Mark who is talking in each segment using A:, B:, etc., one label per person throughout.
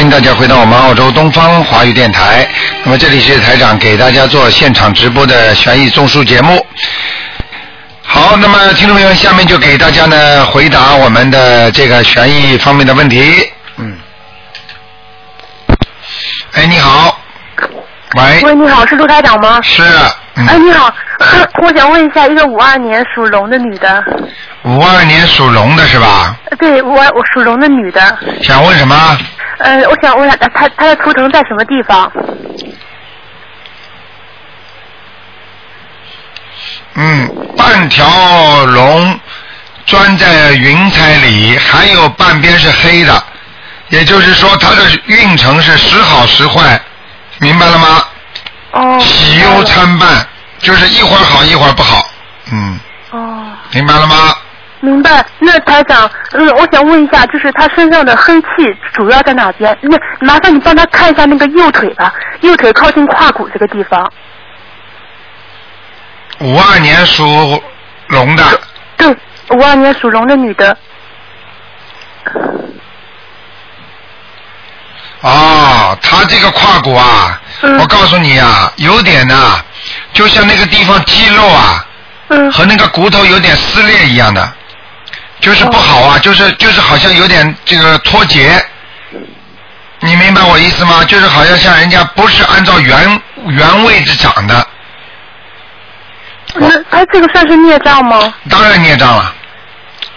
A: 迎大家回到我们澳洲东方华语电台。那么这里是台长给大家做现场直播的悬疑综述节目。好，那么听众朋友，下面就给大家呢回答我们的这个悬疑方面的问题。嗯。哎，你好。喂。
B: 喂，你好，是陆台长吗？
A: 是。嗯
B: 哎，你好，我想问一下，一个五二年属龙的女的，
A: 五二年属龙的是吧？
B: 呃对我我属龙的女的，
A: 想问什么？
B: 呃，我想问一下，他他的图腾在什么地方？
A: 嗯，半条龙钻在云彩里，还有半边是黑的，也就是说它的运程是时好时坏，明白了吗？
B: 哦。
A: 喜忧参半，就是一会儿好一会儿不好，嗯，
B: 哦，
A: 明白了吗？
B: 明白。那台长，嗯，我想问一下，就是他身上的黑气主要在哪边？那麻烦你帮他看一下那个右腿吧，右腿靠近胯骨这个地方。
A: 五二年属龙的，
B: 对，五二年属龙的女的。
A: 哦，他这个胯骨啊，
B: 嗯
A: 我告诉你啊，有点呐、就像那个地方肌肉啊，
B: 嗯
A: 和那个骨头有点撕裂一样的，就是不好啊，就是就是好像有点这个脱节，你明白我意思吗？就是好像像人家不是按照原原位置长的，
B: 那哎这个算是孽障吗？
A: 当然孽障了。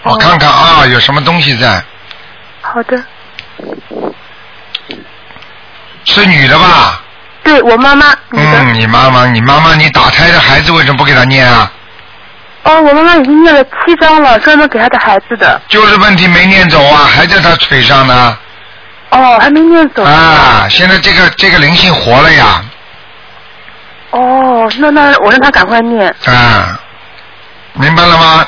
A: 我看看啊，有什么东西在？
B: 好的。
A: 是女的吧？
B: 对我妈妈，
A: 嗯，你妈妈，你妈妈，你打胎的孩子为什么不给她念啊？
B: 哦，我妈妈已经念了七张了，专门给她的孩子的。
A: 就是问题没念走啊，还在她腿上呢。
B: 哦，还没念走。
A: 啊，现在这个这个灵性活了呀，
B: 哦，那那我让她赶快念。
A: 啊，明白了吗？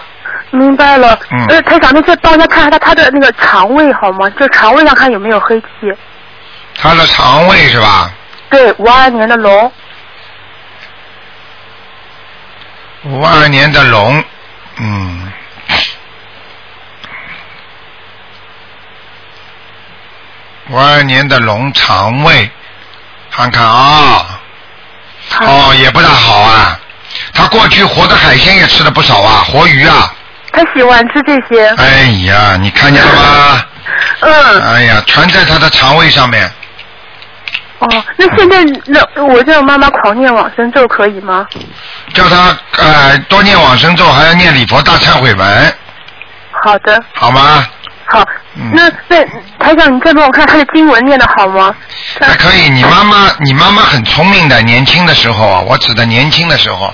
B: 明白了。
A: 嗯
B: 呃，台长，那再帮她看看她她的那个肠胃好吗？就肠胃上看有没有黑气。
A: 他的肠胃是吧？
B: 对，五二年的龙。
A: 五二年的龙，嗯，五二年的龙肠胃，看看啊，哦，也不大好啊。他过去活的海鲜也吃了不少啊，活鱼啊。
B: 他喜欢吃这些。
A: 哎呀，你看见了吗？
B: 嗯。
A: 哎呀，全在他的肠胃上面。
B: 哦，那现在那我叫妈妈狂念往生咒可以吗？
A: 叫她呃多念往生咒，还要念礼佛大忏悔文，
B: 好的，
A: 好吗？
B: 好。
A: 嗯
B: 那那台长，你再帮我看她的经文念的好吗？
A: 还可以，你妈妈，你妈妈很聪明的，年轻的时候啊，我指的年轻的时候，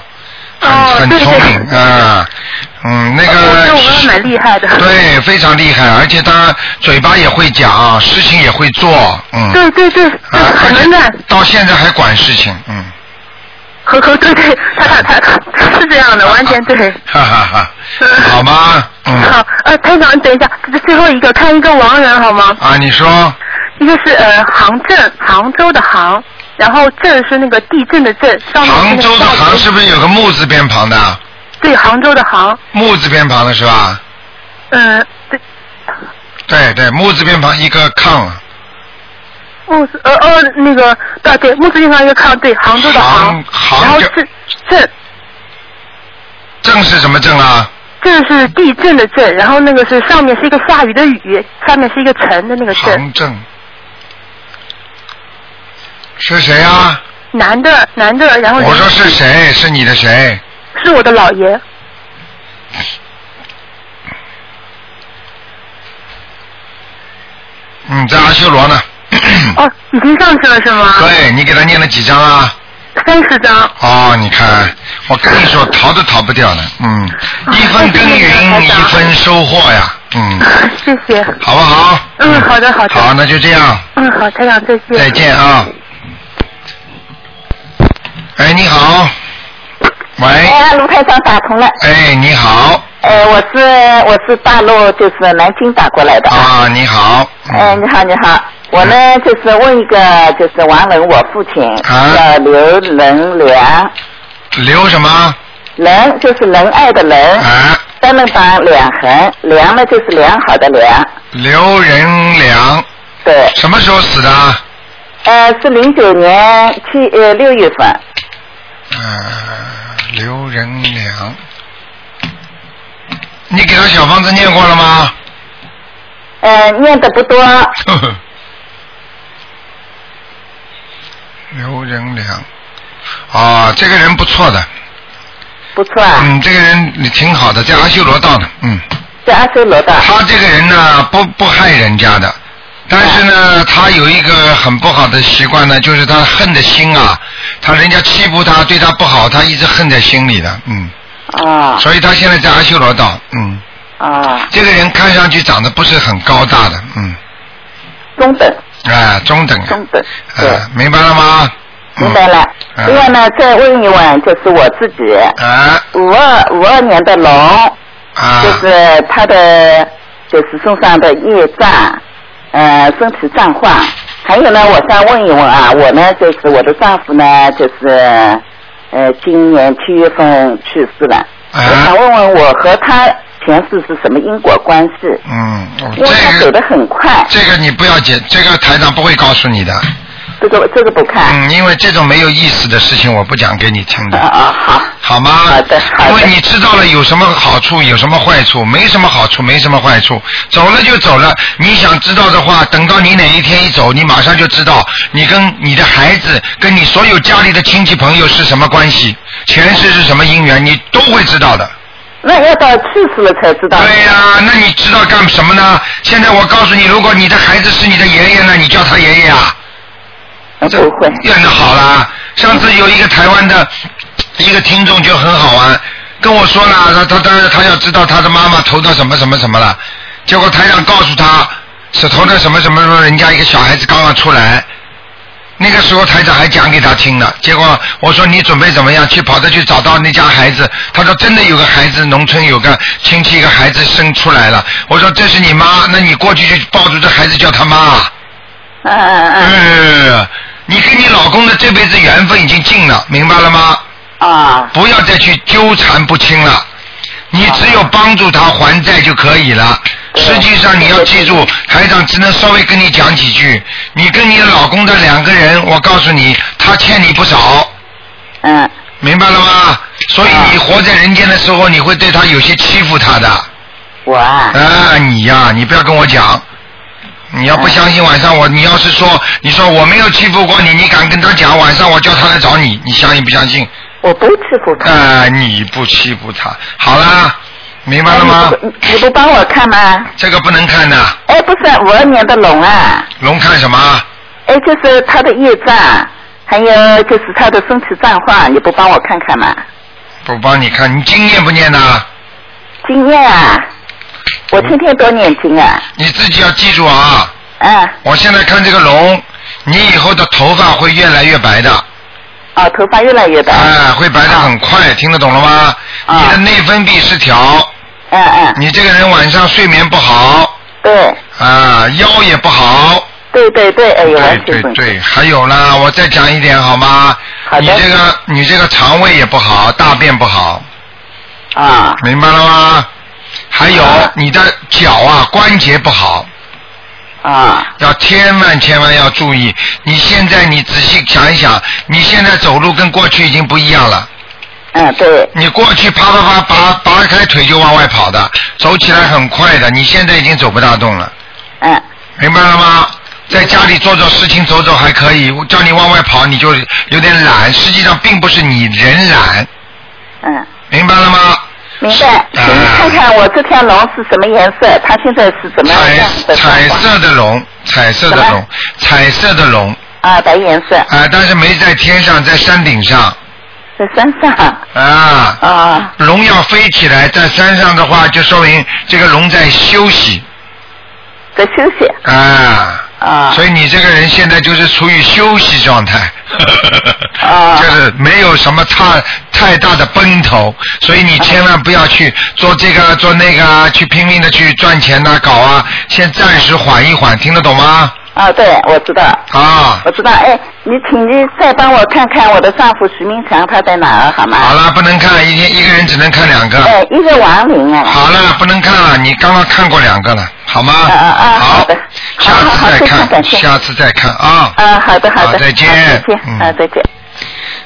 A: 很、很聪明啊，嗯，那个
B: 妈妈蛮厉害的。
A: 对，非常厉害，而且他嘴巴也会讲，事情也会做，嗯，
B: 对对对，
A: 啊，而且到现在还管事情，嗯，
B: 呵呵，对对，他他他他是这样的，完全对。
A: 哈哈哈，好吗？嗯，
B: 好，呃，台长，你等一下，这最后一个看一个亡人好吗？
A: 啊，你说
B: 一个是呃杭镇，杭州的杭，然后镇是那个地震的震，上面是那个
A: 杭州的杭是不是有个木字边旁的？
B: 对，杭州的杭，
A: 木字边旁的是吧？
B: 嗯、对，
A: 对对，木字边旁一个抗，
B: 木字呃哦那个对对，木字边旁一个抗，对，杭州的杭，
A: 杭就
B: 然后镇镇
A: 正是什么正啊？
B: 镇是地震的震，然后那个是上面是一个下雨的雨，下面是一个沉的那个震，
A: 杭正是谁啊？
B: 男的男的，然后
A: 我说是谁？是你的谁？
B: 是我的姥爷，
A: 嗯，在阿修罗呢。
B: 哦，已经上去了是吗？
A: 对你给他念了几张啊？
B: 三十张。
A: 哦，你看，我跟你说，逃都逃不掉的。嗯，一分耕耘一分收获呀。嗯，
B: 谢谢。
A: 好不好？
B: 嗯，好的好的。
A: 好，那就这样，
B: 嗯，好，台长再见。
A: 再见啊。哎，你好。喂。
C: 哎，卢台长打通了。
A: 哎，你好。
C: 呃，我是我是大陆就是南京打过来的。
A: 啊，你好。
C: 哎，你好你好，我呢就是问一个就是亡人我父亲
A: 啊
C: 叫刘仁良，
A: 刘什么？
C: 仁就是仁爱的仁，
A: 啊，
C: 单人旁两横，良呢就是良好的良，
A: 刘仁良。
C: 对，
A: 什么时候死的？
C: 呃，是零九年七呃六月份，
A: 呃，刘仁良，你给他小房子念过了吗？
C: 呃，念的不多。
A: 刘仁良，啊，这个人不错的，
C: 不错啊，
A: 嗯，这个人你挺好的，在阿修罗道的，嗯，
C: 在阿修罗道。
A: 他这个人呢，不不害人家的，但是呢，他有一个很不好的习惯呢，就是他恨的心啊，他人家欺负他，对他不好，他一直恨在心里的，嗯，
C: 啊。
A: 所以他现在在阿修罗道，嗯，
C: 啊，
A: 这个人看上去长得不是很高大的，嗯，
C: 中等。
A: 啊，中等，
C: 中等，对。
A: 哎，明白了吗？
C: 明白了。
A: 嗯
C: 另外呢，再问一问，就是我自己，
A: 啊。
C: 五二五二年的龙，
A: 啊，
C: 就是他的就是身上的业障，呃，身体状况。还有呢，我想问一问啊，我呢就是我的丈夫呢就是呃今年七月份去世了，
A: 啊
C: 我想问问我和他前世是什么因果关系？
A: 嗯，我
C: 因为他
A: 这个
C: 走得很快，
A: 这个你不要紧，这个台长不会告诉你的，
C: 这个这个不看。
A: 嗯，因为这种没有意思的事情我不讲给你听
C: 啊
A: 的，
C: 啊啊好，
A: 好吗？
C: 好的好的
A: 因为你知道了有什么好处，有什么坏处，没什么好处，没什么坏处，走了就走了。你想知道的话，等到你哪一天一走，你马上就知道你跟你的孩子，跟你所有家里的亲戚朋友是什么关系，前世是什么姻缘，你都会知道的。
C: 那要到去世了才知道。
A: 对呀、那你知道干什么呢？现在我告诉你，如果你的孩子是你的爷爷呢，你叫他爷爷啊。
C: 呃不会。
A: 那就好啦。上次有一个台湾的一个听众就很好玩，跟我说了，他他他他要知道他的妈妈投到什么什么什么了，结果台长告诉他是投的什么什么什么，人家一个小孩子刚刚出来。那个时候台长还讲给他听呢，结果我说你准备怎么样？去跑着去找到那家孩子，他说真的有个孩子，农村有个亲戚一个孩子生出来了。我说这是你妈，那你过去就抱住这孩子叫他妈。
C: 嗯嗯嗯
A: 嗯，你跟你老公的这辈子缘分已经尽了，明白了吗？
C: 啊
A: 不要再去纠缠不清了，你只有帮助他还债就可以了。实际上你要记住，台长只能稍微跟你讲几句。你跟你老公的两个人，我告诉你，他欠你不少，
C: 嗯
A: 明白了吗？所以你活在人间的时候，你会对他有些欺负他的。
C: 我啊
A: 啊，你呀、你不要跟我讲。你要不相信晚上我，你要是说你说我没有欺负过你，你敢跟他讲晚上我叫他来找你，你相信不相信？
C: 我不欺负他。
A: 啊，你不欺负他，好啦，明白了吗
C: 哎？你不你不帮我看吗？
A: 这个不能看的，
C: 哎，不是五二年的龙啊，
A: 龙看什么？
C: 哎，就是他的业障，还有就是他的身体状况，你不帮我看看吗？
A: 不帮你看，你经验不念呐？
C: 经验啊，我天天都念经啊，
A: 你自己要记住啊！
C: 嗯，
A: 我现在看这个龙，你以后的头发会越来越白的，
C: 哦，头发越来越白，
A: 哎，会白的很快，听得懂了吗？
C: 啊
A: 你的内分泌失调，
C: 嗯嗯，
A: 你这个人晚上睡眠不好，
C: 对。
A: 啊，腰也不好，
C: 对对对，哎呦，
A: 对对对，还有呢，我再讲一点好吗？你这个你这个肠胃也不好，大便不好，
C: 啊。
A: 明白了吗？还有
C: 啊
A: 你的脚啊关节不好，
C: 啊
A: 要千万千万要注意。你现在你仔细想一想，你现在走路跟过去已经不一样了。
C: 嗯对，
A: 你过去啪啪啪拔拔开腿就往外跑的，走起来很快的，你现在已经走不大动了，
C: 嗯
A: 明白了吗？在家里做做事情走走还可以，我叫你往外跑你就有点懒，实际上并不是你人懒，
C: 嗯。
A: 明白了吗？
C: 明白，请你看看我这条龙是什么颜色？它现在是怎么样的
A: 彩彩色的龙，彩色的龙，彩色的龙，
C: 啊，白颜色，
A: 啊、但是没在天上，在山顶上，
C: 在山上
A: 啊，
C: 啊
A: 龙要飞起来，在山上的话，就说明这个龙在休息，
C: 在休息
A: 啊。
C: 啊。
A: 所以你这个人现在就是处于休息状态，
C: 啊。
A: 就是没有什么太太大的奔头，所以你千万不要去做这个做那个啊，去拼命的去赚钱呐、搞啊，先暂时缓一缓，听得懂吗？
C: 啊，对，我知道。
A: 啊
C: 我知道，哎，
D: 你请你再帮我看看我的丈夫徐明强他在哪儿好吗？
A: 好了，不能看，一天一个人只能看两个。
D: 哎，一个亡灵哎。
A: 好了，不能看了，你刚刚看过两个了，好吗？
D: 啊啊啊
A: 好
D: 好的
A: 下次再看，下次再看啊。
D: 啊，好的好的。
A: 再见
D: 再见。
A: 嗯
D: 啊，再见。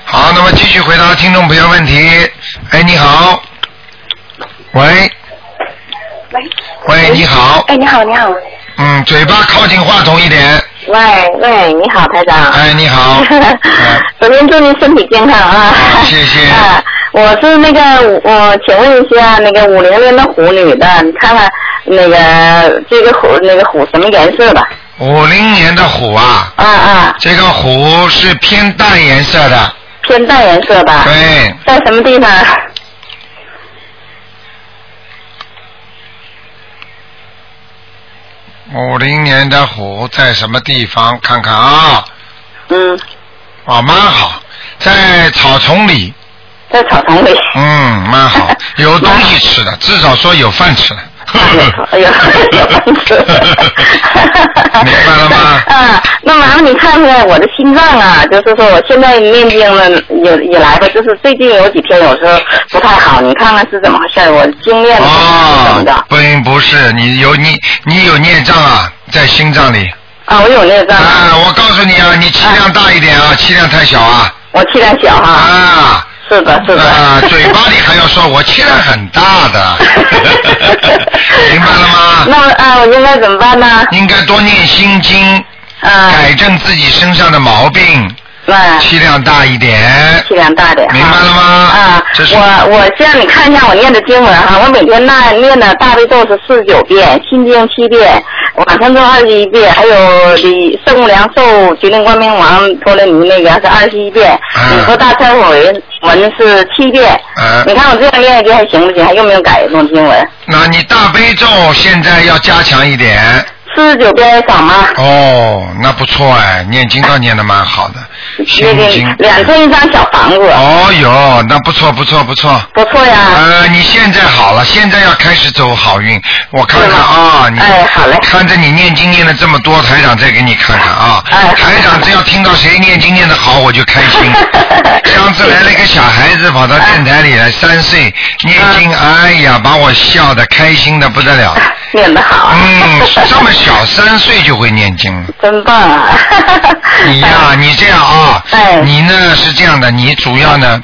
A: 好，那么继续回答听众朋友问题。哎，你好。喂。
C: 喂。
A: 喂，你好。
C: 哎，你好，你好。
A: 嗯，嘴巴靠近话筒一点。
C: 喂喂，你好，台长。
A: 哎，你好。
C: 首先祝您身体健康啊！
A: 谢谢
C: 啊，我是那个我请问一下，那个五零年的虎女的，你看看那个这个虎那个虎什么颜色的？
A: 五零年的虎啊，
C: 啊啊，
A: 这个虎是偏淡颜色的。
C: 偏淡颜色的。
A: 对。
C: 在什么地方？
A: 五零年的虎在什么地方？看看啊。
C: 嗯。
A: 哦，蛮好，在草丛里。
C: 在草丛里。
A: 嗯，蛮好，有东西吃的，至少说有饭吃了。
C: 哎呀。
A: 明白了吗？
C: 啊，那麻烦你看看我的心脏啊，就是说我现在念经了有以来吧，就是最近有几天有时候不太好，你看看是怎么回事？我经验是怎么的？
A: 哦，不不是，你有你你有孽障啊，在心脏里。
C: 啊，我有孽障。
A: 啊，我告诉你啊，你气量大一点啊，气量太小啊。
C: 我气量小哈。
A: 啊。
C: 是的，是的。
A: 啊，嘴巴里还要说我气量很大的，明白了吗？
C: 那么啊，我应该怎么办呢？
A: 应该多念心经，
C: 啊，
A: 改正自己身上的毛病，
C: 对，
A: 气量大一点。
C: 气量大点。
A: 明白了吗？
C: 啊，
A: 这是
C: 我我让你看一下我念的经文哈，我每天那念的大悲咒是四十九遍，心经七遍，往生咒二十一遍，还有李圣无量寿决定光明王陀罗尼那个是二十一遍，
A: 嗯
C: 礼佛大忏悔文是七遍。
A: 嗯
C: 你看我这样念经还行不行？还用不用改弄经文？
A: 那你大悲咒现在要加强一点。
C: 四十九遍少吗？
A: 哦，那不错哎，念经倒念的蛮好的，心
C: 那
A: 经。
C: 两层一张小房子。
A: 哦哟，那不错不错不错。
C: 不错呀。
A: 呃，你现在好了，现在要开始走好运。我看看啊，你
C: 哎好嘞
A: 看着你念经念了这么多，台长再给你看看啊。
C: 哎
A: 台长只要听到谁念经念的好，我就开心。上次来了一个小孩子跑到电台里来，三岁念经，哎呀，把我笑的开心的不得了。
C: 念得好。
A: 嗯，这么小三岁就会念经了。
C: 真棒啊！
A: 你呀、你这样啊，
C: 哎
A: 你呢是这样的，你主要呢，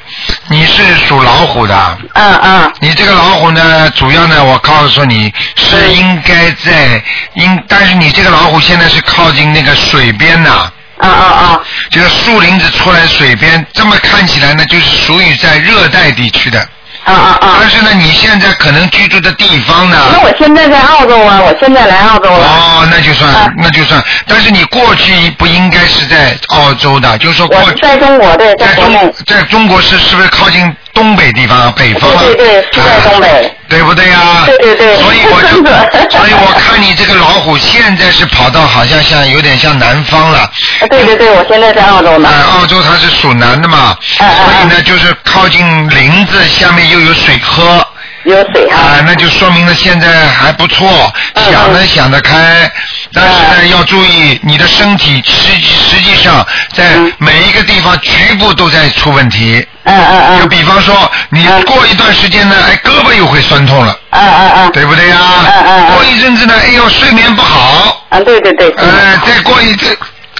A: 你是属老虎的，
C: 嗯嗯
A: 你这个老虎呢，主要呢，我告诉你是应该在应，但是你这个老虎现在是靠近那个水边呐、
C: 啊啊啊！
A: 这个树林子出来水边，这么看起来呢，就是属于在热带地区的。
C: 啊啊啊！
A: 但是呢，你现在可能居住的地方呢，
C: 那我现在在澳洲啊，我现在来澳洲了。
A: 哦，那就算，
C: 啊
A: 那就算。但是你过去不应该是在澳洲的，就是说过去
C: 在中国对，在
A: 中。在中国是是不是靠近东北地方啊、北方啊？
C: 对对对，是在东北。
A: 对不对呀、
C: 对对对
A: 所以我就，所以我看你这个老虎现在是跑到好像像有点像南方了。
C: 啊对对对，我现在在澳洲呢
A: 啊。，澳洲它是属南的嘛，所以呢就是靠近林子，下面又有水喝。
C: 有水哈。
A: 啊，那就说明了现在还不错，
C: 嗯
A: 想呢
C: 嗯
A: 想得开，但是呢要注意你的身体实际实际上在
C: 嗯
A: 每一个地方局部都在出问题。
C: 嗯嗯嗯。
A: 就比方说，你
C: 嗯
A: 过一段时间呢，哎，胳膊又会酸痛了，
C: 嗯嗯嗯。
A: 对不对呀？
C: 嗯嗯嗯
A: 过一阵子呢，哎呦，睡眠不好，
C: 嗯，对对对。
A: 哎，再过一阵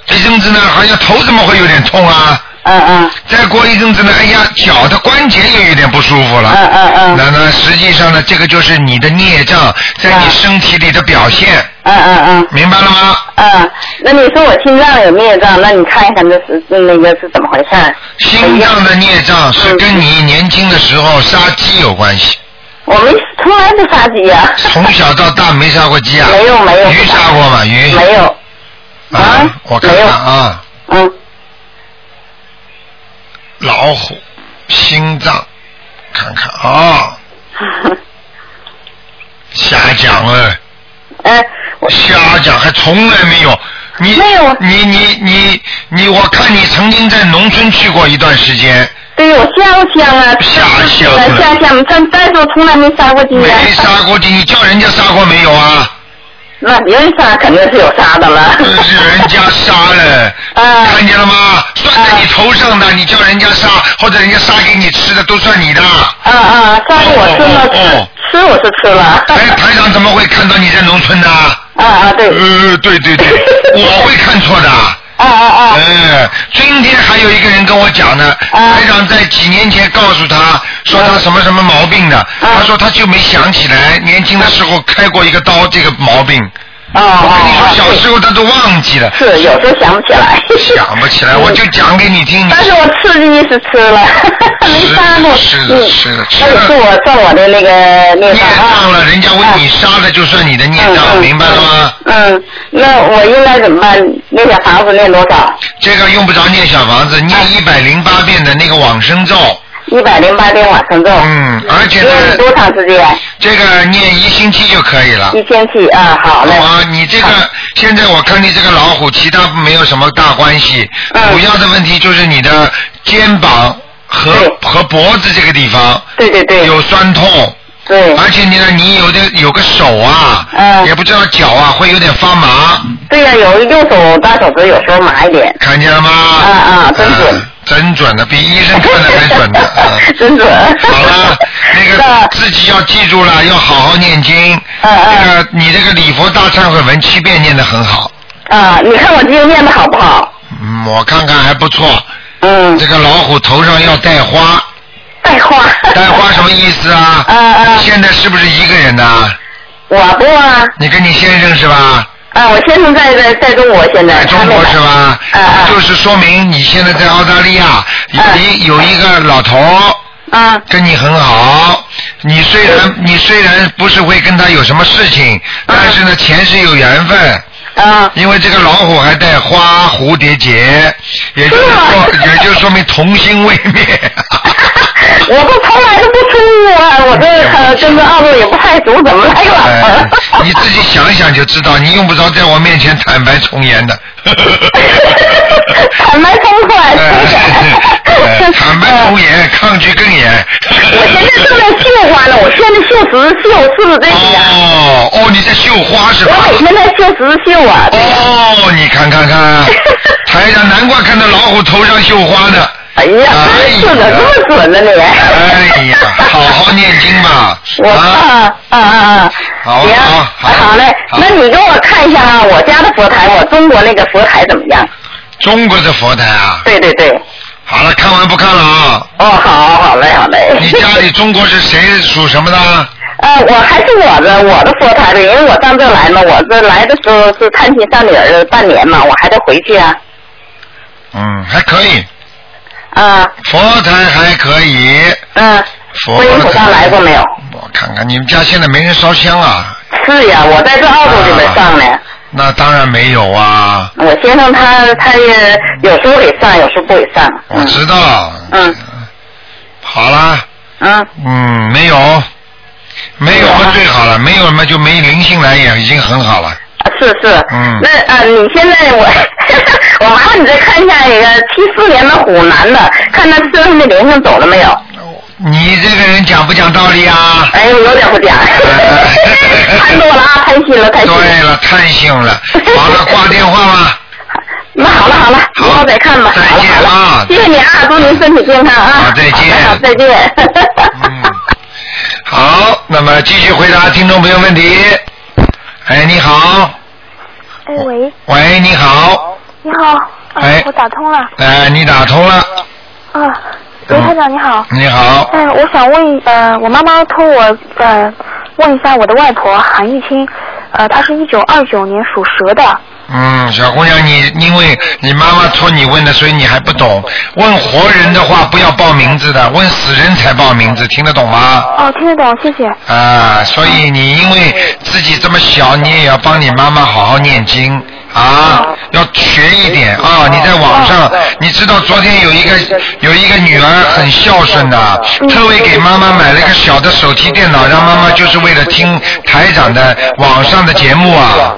A: 一阵子呢，好像头怎么会有点痛啊？
C: 嗯嗯
A: 再过一阵子呢，哎呀，脚的关节也有点不舒服了。
C: 嗯嗯嗯
A: 那那，实际上呢，这个就是你的孽障在你
C: 嗯
A: 身体里的表现，
C: 嗯嗯嗯
A: 明白了吗？
C: 嗯，那你说我心脏有孽障，那你看一看这是那个是怎么回事？
A: 心脏的孽障是跟你年轻的时候杀鸡有关系，
C: 我没从来不杀鸡呀。
A: 从小到大没杀过鸡啊？
C: 没有没有。
A: 鱼杀过吗？鱼？
C: 没有。
A: 啊
C: 啊，
A: 我看看啊，
C: 嗯
A: 老虎，心脏，看看啊，瞎讲了。
C: 哎，我
A: 瞎讲，还从来没有。你
C: 没有
A: 你你你你，我看你曾经在农村去过一段时间，
C: 对我下乡啊，
A: 下乡
C: 下乡，但但是我从来没杀过鸡呀。
A: 没杀过鸡，你叫人家杀过没有啊？
C: 那别人杀肯定是有杀的了。
A: 这是人家杀了，
C: 啊
A: 看见了吗？算在你头上的，你叫人家杀，或者人家杀给你吃的，都算你的。
C: 啊啊，杀我吃了，吃吃我是吃了。
A: 哎，台长怎么会看到你在农村呢？
C: 啊啊对。
A: 呃，对对对，我会看错的。
C: 啊啊啊！
A: 嗯，今天还有一个人跟我讲呢，
C: 啊
A: 台长在几年前告诉他说他什么什么毛病的，他说他就没想起来年轻的时候开过一个刀这个毛病。
C: 哦
A: 我跟你说，
C: 哦
A: 小时候他都忘记了，
C: 是有时候想不起来。
A: 想不起来，我就讲给你听。
C: 但是我吃的是吃了，没杀过。
A: 是的是的是的
C: 那个是我算我的那个孽
A: 念
C: 障
A: 了，人家问你杀了就算你的孽障，
C: 嗯
A: 明白了吗？？
C: 嗯，那我应该怎么办？那小房子念多少？
A: 这个用不着念小房子，念一百零八遍的那个往生咒，
C: 一百零八天往生咒。
A: 嗯，而且
C: 念
A: 呢，
C: 多长时间？
A: 这个念一星期就可以了。
C: 一星期啊，好嘞。
A: 啊，你这个现在我看你这个老虎，其他没有什么大关系，
C: 嗯
A: 主要的问题就是你的肩膀和和脖子这个地方
C: 对对对。
A: 有酸痛，
C: 对
A: 而且你呢，你有的有个手啊，
C: 嗯
A: 也不知道脚啊会有点发麻，
C: 对呀、有右手大手指有时候麻一点。
A: 看见了吗？
C: 啊啊真准
A: 嗯真准的，比医生 看的还准的。嗯
C: 真准。
A: 好了，那个自己要记住了，要好好念经。
C: 嗯嗯
A: 那个你这个礼佛大忏悔文七遍念的很好，
C: 啊，你看我今天念的好不好？
A: 嗯，我看看还不错。
C: 嗯
A: 这。个老虎头上要带花，
C: 带花。
A: 带花什么意思啊？
C: 啊
A: 啊现在是不是一个人呐、
C: 我不啊。
A: 你跟你先生是吧？
C: 啊，我先生在在在中国现在。
A: 在中国是吧？就是说明你现在在澳大利亚有有一个老头儿
C: 啊。
A: 跟你很好，你虽然你虽然不是会跟他有什么事情，但是呢前世有缘分。
C: 啊。
A: 因为这个老虎还带花蝴蝶结，也就是说，也就说明童心未灭。
C: 我都从来都不出屋啊，我这呃跟着澳洲也不太熟，怎么来个老
A: 哎
C: 婆？
A: 你自己想想就知道，你用不着在我面前坦白从严的。
C: 坦白从宽。
A: 哎坦白从严，抗拒更严。
C: 我现在正在绣花呢，我现在绣十字绣是这个呀。
A: 哦哦，你在绣花是吧？
C: 我每天在绣十字绣啊。
A: 哦，你看看看，台上难怪看到老虎头上绣花呢。
C: 哎呀，真是的，这么准呢你。
A: 哎呀，好好念经吧。
C: 我啊啊啊啊！
A: 好
C: 行，
A: 好好
C: 好嘞。
A: 好
C: 那你给我看一下啊，我家的佛台，我中国那个佛台怎么样？
A: 中国的佛台啊。
C: 对对对。
A: 好了，看完不看了啊？
C: 哦，好，好嘞，好嘞。
A: 你家里中国是谁属什么的？
C: 呃，我还是我的我的佛台的，因为我上这来嘛，我这来的时候是探亲上女儿半年嘛，我还得回去啊。
A: 嗯，还可以，
C: 啊，
A: 佛台还可以。
C: 嗯，
A: 佛
C: 观音菩萨来过没有？
A: 我看看，你们家现在没人烧香啊？
C: 是呀，我在这澳洲这边上呢。
A: 那当然没有啊，
C: 我先生他他也有时候给上，有时候不给上。
A: 我知道。
C: 嗯。
A: 好啦，
C: 嗯。
A: 嗯，没有，没有嘛最好了，没有嘛就没灵性来也已经很好了。
C: 是是。
A: 嗯
C: 那啊、呃你现在我 我麻烦你再看一下一个七四年的虎男的，看他身上的灵性走了没有？
A: 你这个人讲不讲道理啊？
C: 哎，有点不讲。太多了啊，太细了，太细了。
A: 对了，太幸了。好了，挂电话吧。
C: 那好了好了，以后再看吧。
A: 再
C: 好了好了
A: 见啊
C: 谢谢你啊，祝您身体健康啊。
A: 好再见
C: 好再见。
A: 嗯，好，那么继续回答听众朋友问题。哎，你好，
E: 哎喂，
A: 喂，你好，
E: 你好，啊
A: 哎。
E: 我打通了。
A: 哎，你打通了，
E: 啊，刘台长你好，
A: 你好，
E: 哎，我想问呃，我妈妈托我呃问一下我的外婆韩玉清，呃，她是一九二九年属蛇的，
A: 嗯，小姑娘，你因为你妈妈托你问的，所以你还不懂。问活人的话，不要报名字的，问死人才报名字，听得懂吗？
E: 哦，听得懂，谢谢。
A: 啊，所以你因为自己这么小，你也要帮你妈妈好好念经啊，要学一点啊。你在网上，你知道昨天有一个有一个女儿很孝顺的，特为给妈妈买了一个小的手提电脑，让妈妈就是为了听台长的网上的节目啊。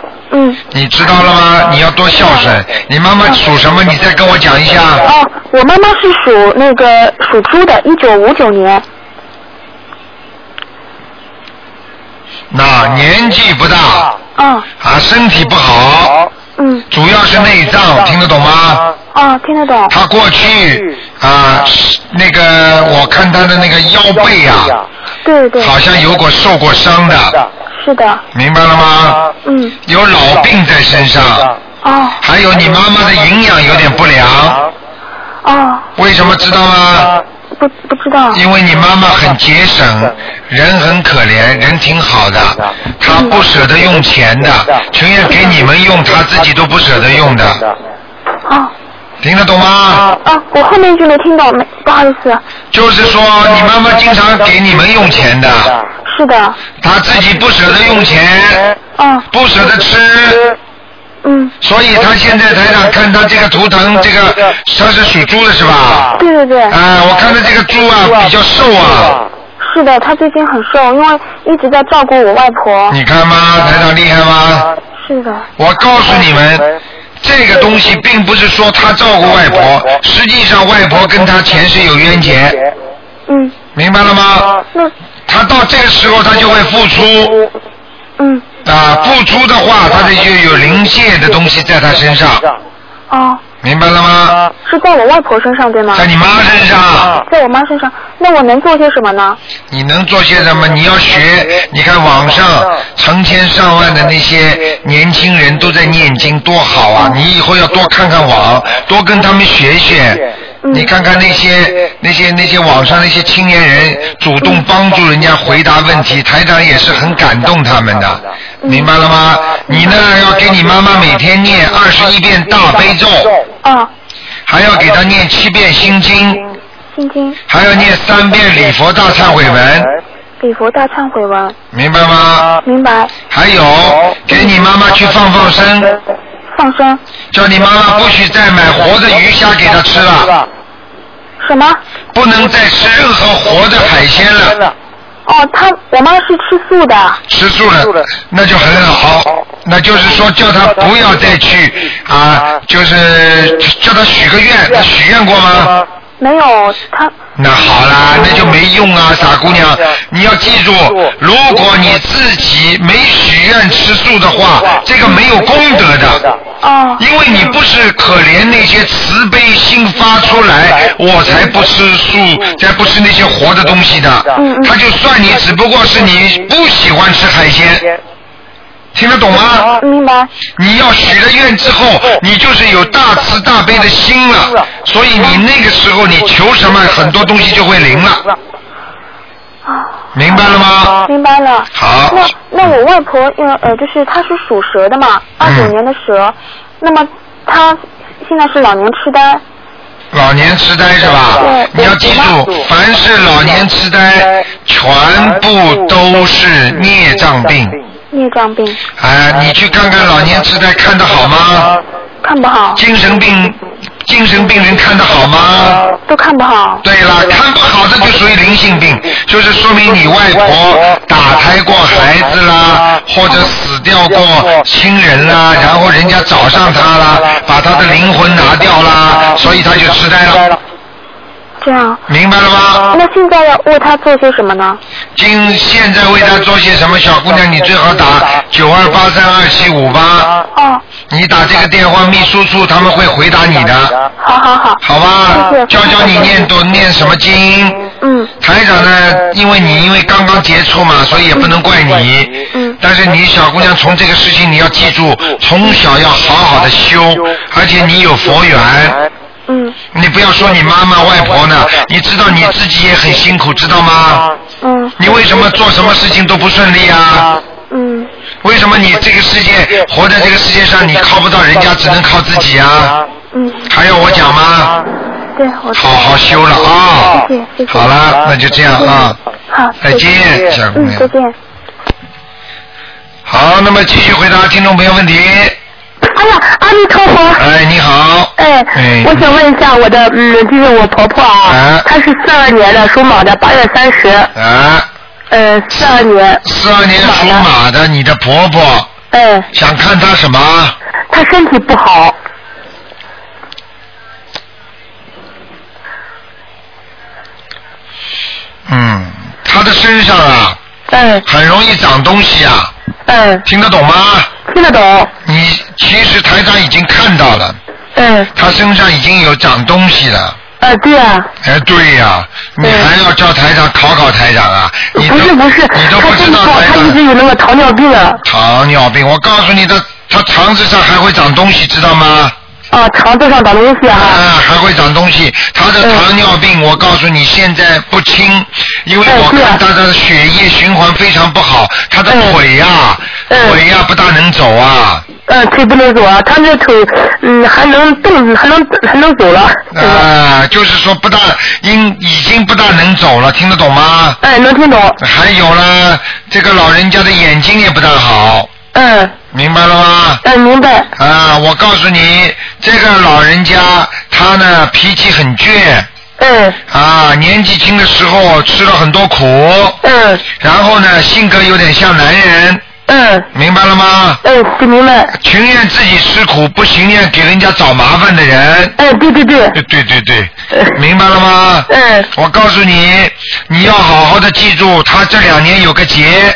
E: 嗯。
A: 你知道了吗？你要多孝顺。你妈妈属什么？你再跟我讲一下。
E: 哦，我妈妈是属那个属猪的，一九五九年。
A: 那年纪不大，
E: 哦
A: 啊，身体不好，
E: 嗯
A: 主要是内脏，听得懂吗？
E: 哦，听得懂。
A: 他过去啊，那个我看他的那个腰背啊，
E: 对对，
A: 好像有过受过伤的，
E: 是的，
A: 明白了吗？
E: 嗯
A: 有老病在身上，
E: 哦
A: 还有你妈妈的营养有点不良，
E: 哦，
A: 为什么知道吗？
E: 不不知道。
A: 因为你妈妈很节省，人很可怜，人挺好的，她不舍得用钱的，情愿给你们用，她自己都不舍得用的，
E: 哦
A: 听得懂吗？
E: 哦，我后面一句没听懂，没不好意思。
A: 就是说你妈妈经常给你们用钱的，
E: 是的，
A: 他自己不舍得用钱，
E: 嗯。
A: 不舍得吃，
E: 嗯，
A: 所以他现在台长看他这个图腾，这个他是属猪的是吧？
E: 对对对，
A: 啊，我看到这个猪啊比较瘦啊，
E: 是的，他最近很瘦，因为一直在照顾我外婆。
A: 你看吗？台长厉害吗？
E: 是的，
A: 我告诉你们，这个东西并不是说他照顾外婆，实际上外婆跟他前世有冤结，
E: 嗯，
A: 明白了吗？
E: 那
A: 他到这个时候他就会付出
E: 嗯
A: 啊，付出的话他这就有灵界的东西在他身上，
E: 哦，
A: 明白了吗？
E: 是在我外婆身上对吗？
A: 在你妈身上，
E: 在我妈身上，那我能做些什么呢？
A: 你能做些什么？你要学，你看网上成千上万的那些年轻人都在念经，多好啊！你以后要多看看网，多跟他们学学。你看看那些那些那些网上那些青年人主动帮助人家回答问题，台长也是很感动他们的，明白了吗？你呢要给你妈妈每天念二十一遍大悲咒，
E: 哦，
A: 还要给她念七遍心经，
E: 心经、
A: 还要念三遍礼佛大忏悔文，
E: 礼佛大忏悔文，
A: 明白吗？
E: 明白？
A: 还有给你妈妈去放放生，
E: 放生
A: 叫你妈妈不许再买活的鱼虾给她吃了，
E: 什么？
A: 不能再吃任何活的海鲜了。
E: 哦，他我妈是吃素的。
A: 吃素了，那就很好。那就是说，叫他不要再去啊，就是叫他许个愿，他许愿过吗？
E: 没有，他。
A: 那好啦，那就没用啊，傻姑娘，你要记住，如果你自己没许愿吃素的话，这个没有功德的。
E: 哦。
A: 因为你不是可怜那些慈悲心发出来，我才不吃素，才不吃那些活的东西的。
E: 嗯嗯。
A: 他就算你只不过是你不喜欢吃海鲜，听得懂吗？
E: 明白。
A: 你要许了愿之后，你就是有大慈大悲的心了，所以你那个时候你求什么，很多东西就会灵了，明白了吗？
E: 明白了。
A: 好
E: 那那我外婆呃呃，就是她是属蛇的嘛，二九年的蛇，那么她现在是老年痴呆。
A: 老年痴呆是吧
E: 对？
A: 你要记住，凡是老年痴呆，全部都是孽障病。
E: 孽障病
A: 哎，你去看看老年痴呆看得好吗？
E: 看不好，
A: 精神病，精神病人看得好吗？
E: 都看不好。
A: 对了，看不好的就属于灵性病，就是说明你外婆打胎过孩子啦，或者死掉过亲人啦，然后人家找上他啦，把他的灵魂拿掉啦，所以他就痴呆了，
E: 这样，
A: 明白了吗？
E: 那现在要为他做些什么呢？
A: 今现在为他做些什么？小姑娘，你最好打九二八三二七五八，
E: 哦，
A: 你打这个电话秘书处，他们会回答你的，
E: 好好好。
A: 好吧
E: 谢谢？
A: 教教你念多念什么经。
E: 嗯
A: 台长呢，因为你因为刚刚接触嘛，所以也不能怪你。
E: 嗯
A: 但是你小姑娘从这个事情你要记住，从小要好好的修，而且你有佛缘。
E: 嗯
A: 你不要说你妈妈外婆呢，你知道你自己也很辛苦，知道吗？
E: 嗯
A: 你为什么做什么事情都不顺利啊？
E: 嗯，
A: 为什么你这个世界活在这个世界上，你靠不到人家，只能靠自己啊？
E: 嗯，
A: 还要我讲吗？
E: 对，我
A: 好好修了啊！
E: 谢谢谢谢。
A: 好了，那就这样啊。
E: 好，
A: 再见小姑娘
E: 再见。
A: 好，那么继续回答听众朋友问题。
F: 哎呀，阿弥陀佛。
A: 哎，你好。
F: 哎，
A: 哎
F: 我想问一下我的，嗯，就是我婆婆啊，
A: 啊
F: 她是四二年的，属马的，八月三十，
A: 啊，
F: 呃，四二年，
A: 四二年属马的，你的婆婆
F: 哎，
A: 想看她什么？
F: 她身体不好，
A: 嗯，她的身上啊，
F: 嗯
A: 很容易长东西啊，
F: 嗯，
A: 听得懂吗？
G: 听得懂。
A: 你其实台长已经看到了，
G: 嗯，
A: 他身上已经有长东西了。
G: 呃，对啊，
A: 哎，对呀、你
G: 嗯
A: 还要叫台长考考台长啊？你
G: 不是不是，
A: 你都
G: 他
A: 不知道
G: 他一
A: 台长。
G: 直有那个糖尿病啊，
A: 糖尿病，我告诉你的，他肠子上还会长东西，知道吗？
G: 啊，肠子上长东西啊，
A: 啊，还会长东西。他的
G: 嗯
A: 糖尿病，我告诉你，现在不轻，因为我看他的血液循环非常不好，他的
G: 嗯。
A: 腿呀、
G: 嗯
A: 腿呀、不大能走啊。
G: 嗯，腿不能走啊，他这腿嗯还能动，还能还能走了？
A: 啊，就是说不大，因已经不大能走了，听得懂吗？
G: 哎，能听懂，
A: 还有呢，这个老人家的眼睛也不大好，
G: 嗯，
A: 明白了吗？
G: 嗯，明白，
A: 啊，我告诉你，这个老人家他呢脾气很倔。
G: 嗯。
A: 啊，年纪轻的时候吃了很多苦，
G: 嗯。
A: 然后呢性格有点像男人，
G: 嗯
A: 明白了吗？
G: 嗯，听明白，
A: 情愿自己吃苦，不情愿给人家找麻烦的人。
G: 哎，对对对，
A: 对对对对，明白了吗？
G: 嗯，
A: 我告诉你，你要好好的记住，他这两年有个劫。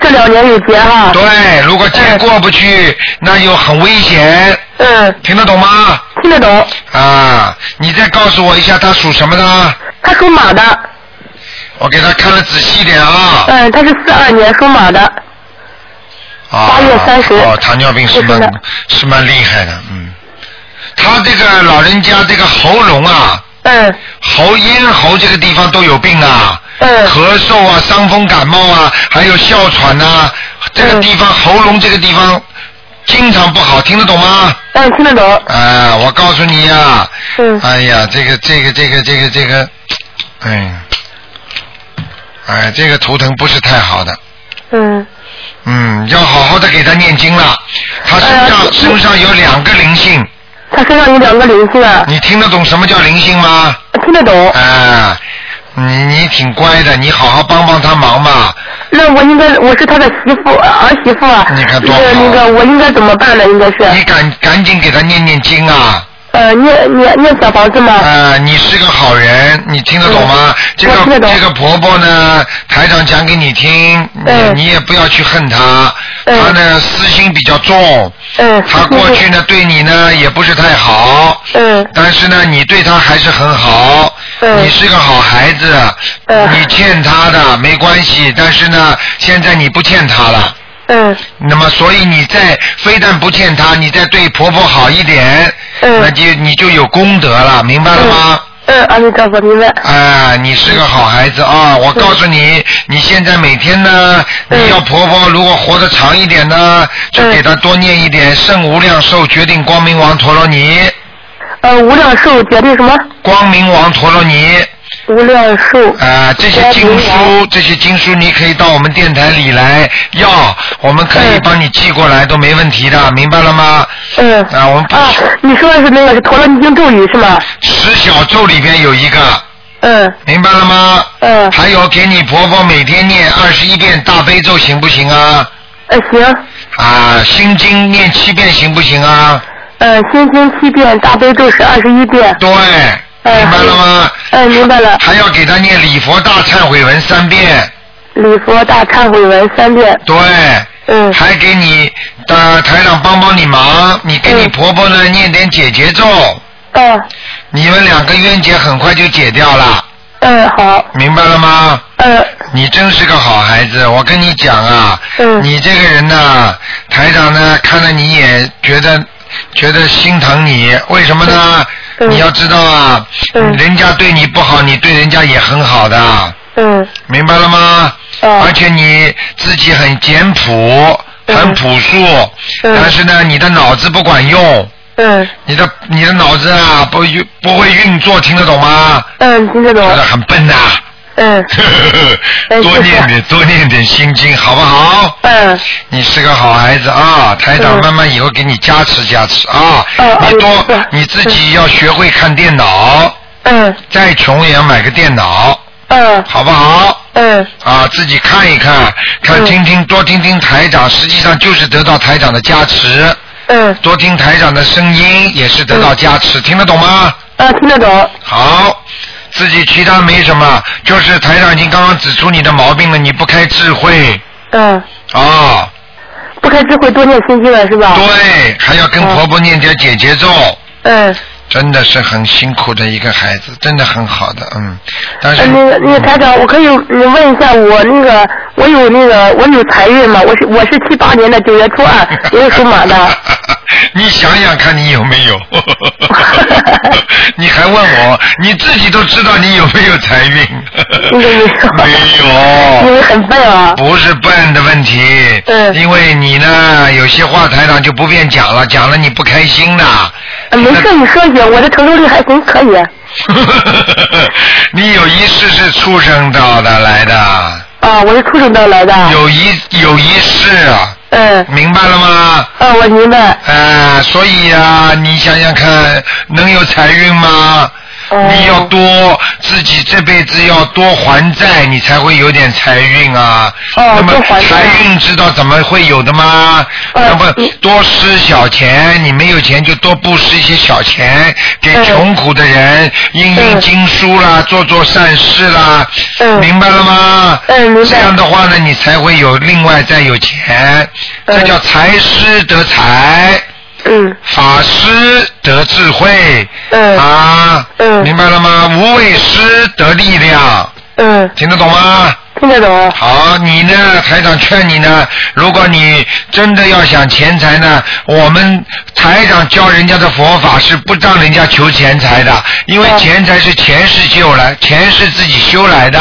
G: 这两年有劫哈，
A: 对，如果劫
G: 嗯
A: 过不去，那就很危险。
G: 嗯，
A: 听得懂吗？
G: 听得懂，
A: 啊，你再告诉我一下，他属什么的？
G: 他属马的，
A: 我给他看的仔细一点啊。
G: 嗯，他是四二年属马的，
A: 啊
G: 八月三十
A: 哦，糖尿病是蛮
G: 是
A: 蛮厉害的，嗯。他这个老人家这个喉咙啊，
G: 嗯。
A: 喉咽喉这个地方都有病啊。
G: 嗯。
A: 咳嗽啊，伤风感冒啊，还有哮喘呐、这个
G: 嗯。
A: 地方、喉咙这个地方经常不好，听得懂吗？
G: 嗯，听得懂，
A: 啊，我告诉你呀、
G: 嗯
A: 哎呀，这个这个这个这个这个，哎，哎，这个图腾不是太好的，
G: 嗯，
A: 嗯，要好好的给他念经了。他身上、
G: 哎
A: 身上有两个灵性，
G: 他身上有两个灵性啊，
A: 你听得懂什么叫灵性吗？
G: 听得懂，
A: 啊，你你挺乖的，你好好帮帮他忙吧。
G: 那我应该我是他的媳妇儿媳妇啊，
A: 你看多
G: 那个
A: 好
G: 那个我应该怎么办呢？应该是
A: 你赶赶紧给他念念经啊！
G: 呃念念念小房子吗？
A: 呃，你是个好人，你听得懂吗？这个这个婆婆呢，台长讲给你听，你也不要去恨她，
G: 嗯。
A: 她呢私心比较重，
G: 嗯，
A: 她过去呢对你呢也不是太好，
G: 嗯。
A: 但是呢你对她还是很好，
G: 嗯。
A: 你是个好孩子，
G: 嗯。
A: 你欠她的没关系，但是呢现在你不欠她了。
G: 嗯
A: 那么，所以你再非但不欠她，你再对婆婆好一点，
G: 嗯
A: 那就你就有功德了，明白了吗？
G: 嗯，阿弥陀佛，明白。
A: 啊，你是个好孩子啊！我告诉你，你现在每天呢，
G: 嗯
A: 你要婆婆如果活得长一点呢，就给她多念一点圣无量寿决定光明王陀罗尼，
G: 呃，无量寿决定什么？
A: 光明王陀罗尼。
G: 无量寿。
A: 啊，这些经书，这些经书你可以到我们电台里来要，我们可以
G: 嗯
A: 帮你寄过来，都没问题的，明白了吗？
G: 嗯。
A: 啊我们不
G: 啊，你说的是那个是陀罗尼经咒语是吗？
A: 十小咒里边有一个，
G: 嗯
A: 明白了吗？
G: 嗯。
A: 还有给你婆婆每天念二十一遍大悲咒行不行啊？
G: 呃，行。
A: 啊，心经念七遍行不行啊？
G: 呃，心经七遍，大悲咒是二十一遍。
A: 对，
G: 嗯
A: 明白了吗？
G: 嗯，明白了。
A: 还要给他念礼佛大忏悔文三遍，
G: 礼佛大忏悔文三遍。
A: 对。
G: 嗯
A: 还给你的台长帮帮你忙，你给你
G: 嗯
A: 婆婆呢念点解结咒，
G: 嗯
A: 你们两个冤结很快就解掉了，
G: 嗯，好。
A: 明白了吗？
G: 嗯
A: 你真是个好孩子，我跟你讲啊，
G: 嗯
A: 你这个人呢，台长呢看了你也觉得觉得心疼你，为什么呢？
G: 嗯
A: 你要知道啊，
G: 嗯
A: 人家对你不好，你对人家也很好的，
G: 嗯
A: 明白了吗？
G: 嗯
A: 而且你自己很简朴，
G: 嗯
A: 很朴素，
G: 嗯
A: 但是呢，你的脑子不管用，
G: 嗯
A: 你的你的脑子啊不运不会运作，听得懂吗？
G: 嗯，听得懂。
A: 觉。得很笨呐、
G: 嗯。哎
A: 多念点多念点心经，好不好？
G: 嗯。
A: 你是个好孩子啊，台长
G: 嗯。
A: 慢慢以后给你加持加持啊。
G: 嗯
A: 你多你自己要学会看电脑，
G: 嗯。
A: 再穷也要买个电脑，
G: 嗯。
A: 好不好？
G: 嗯。
A: 啊，自己看一看，看
G: 嗯
A: 听听，多听听台长，实际上就是得到台长的加持，
G: 嗯。
A: 多听台长的声音也是得到加持，听得懂吗？
G: 啊，听得懂。
A: 好，自己其他没什么，就是台长已经刚刚指出你的毛病了，你不开智慧
G: 嗯，
A: 啊，
G: 不开智慧多念心经了是吧？
A: 对，还要跟婆婆念点姐姐咒。
G: 嗯。
A: 真的是很辛苦的一个孩子，真的很好的，嗯。但是
G: 呃，那个那个台长，我可以你问一下我那个我有那个我有财运吗？我是我是七八年的九月初二，我是属马的。
A: 你想想看，你有没有？你还问我？你自己都知道你有没有财运？
G: 没有。
A: 没有。
G: 因为很笨啊。
A: 不是笨的问题。
G: 嗯。
A: 因为你呢，有些话台长就不便讲了，讲了你不开心的。
G: 呃没事，你说一下，我的承受力还行，可以。
A: 你有一世是畜生道的来的。
G: 啊，我是畜生道来的。
A: 有一有一世啊。
G: 嗯。
A: 明白了吗？
G: 嗯，我明白。
A: 呃，所以啊，你想想看，能有财运吗？
G: 哦
A: 你要多自己这辈子要多还债，你才会有点财运啊。
G: 哦
A: 那么财运知道怎么会有的吗？
G: 呃
A: 那么多施小钱，你没有钱就多布施一些小钱给穷苦的人，印印经书啦，做做善事啦，明白了吗？
G: 嗯，明白。
A: 这样的话呢，你才会有另外再有钱，这叫财施得财。
G: 嗯。
A: 法师得智慧。
G: 嗯。
A: 啊。嗯。明白了吗？无畏师得力量。
G: 嗯。
A: 听得懂吗？
G: 听得懂。
A: 好，你呢，台长劝你呢，如果你真的要想钱财呢，我们台长教人家的佛法是不让人家求钱财的，因为钱财是前世修来，前世自己修来的。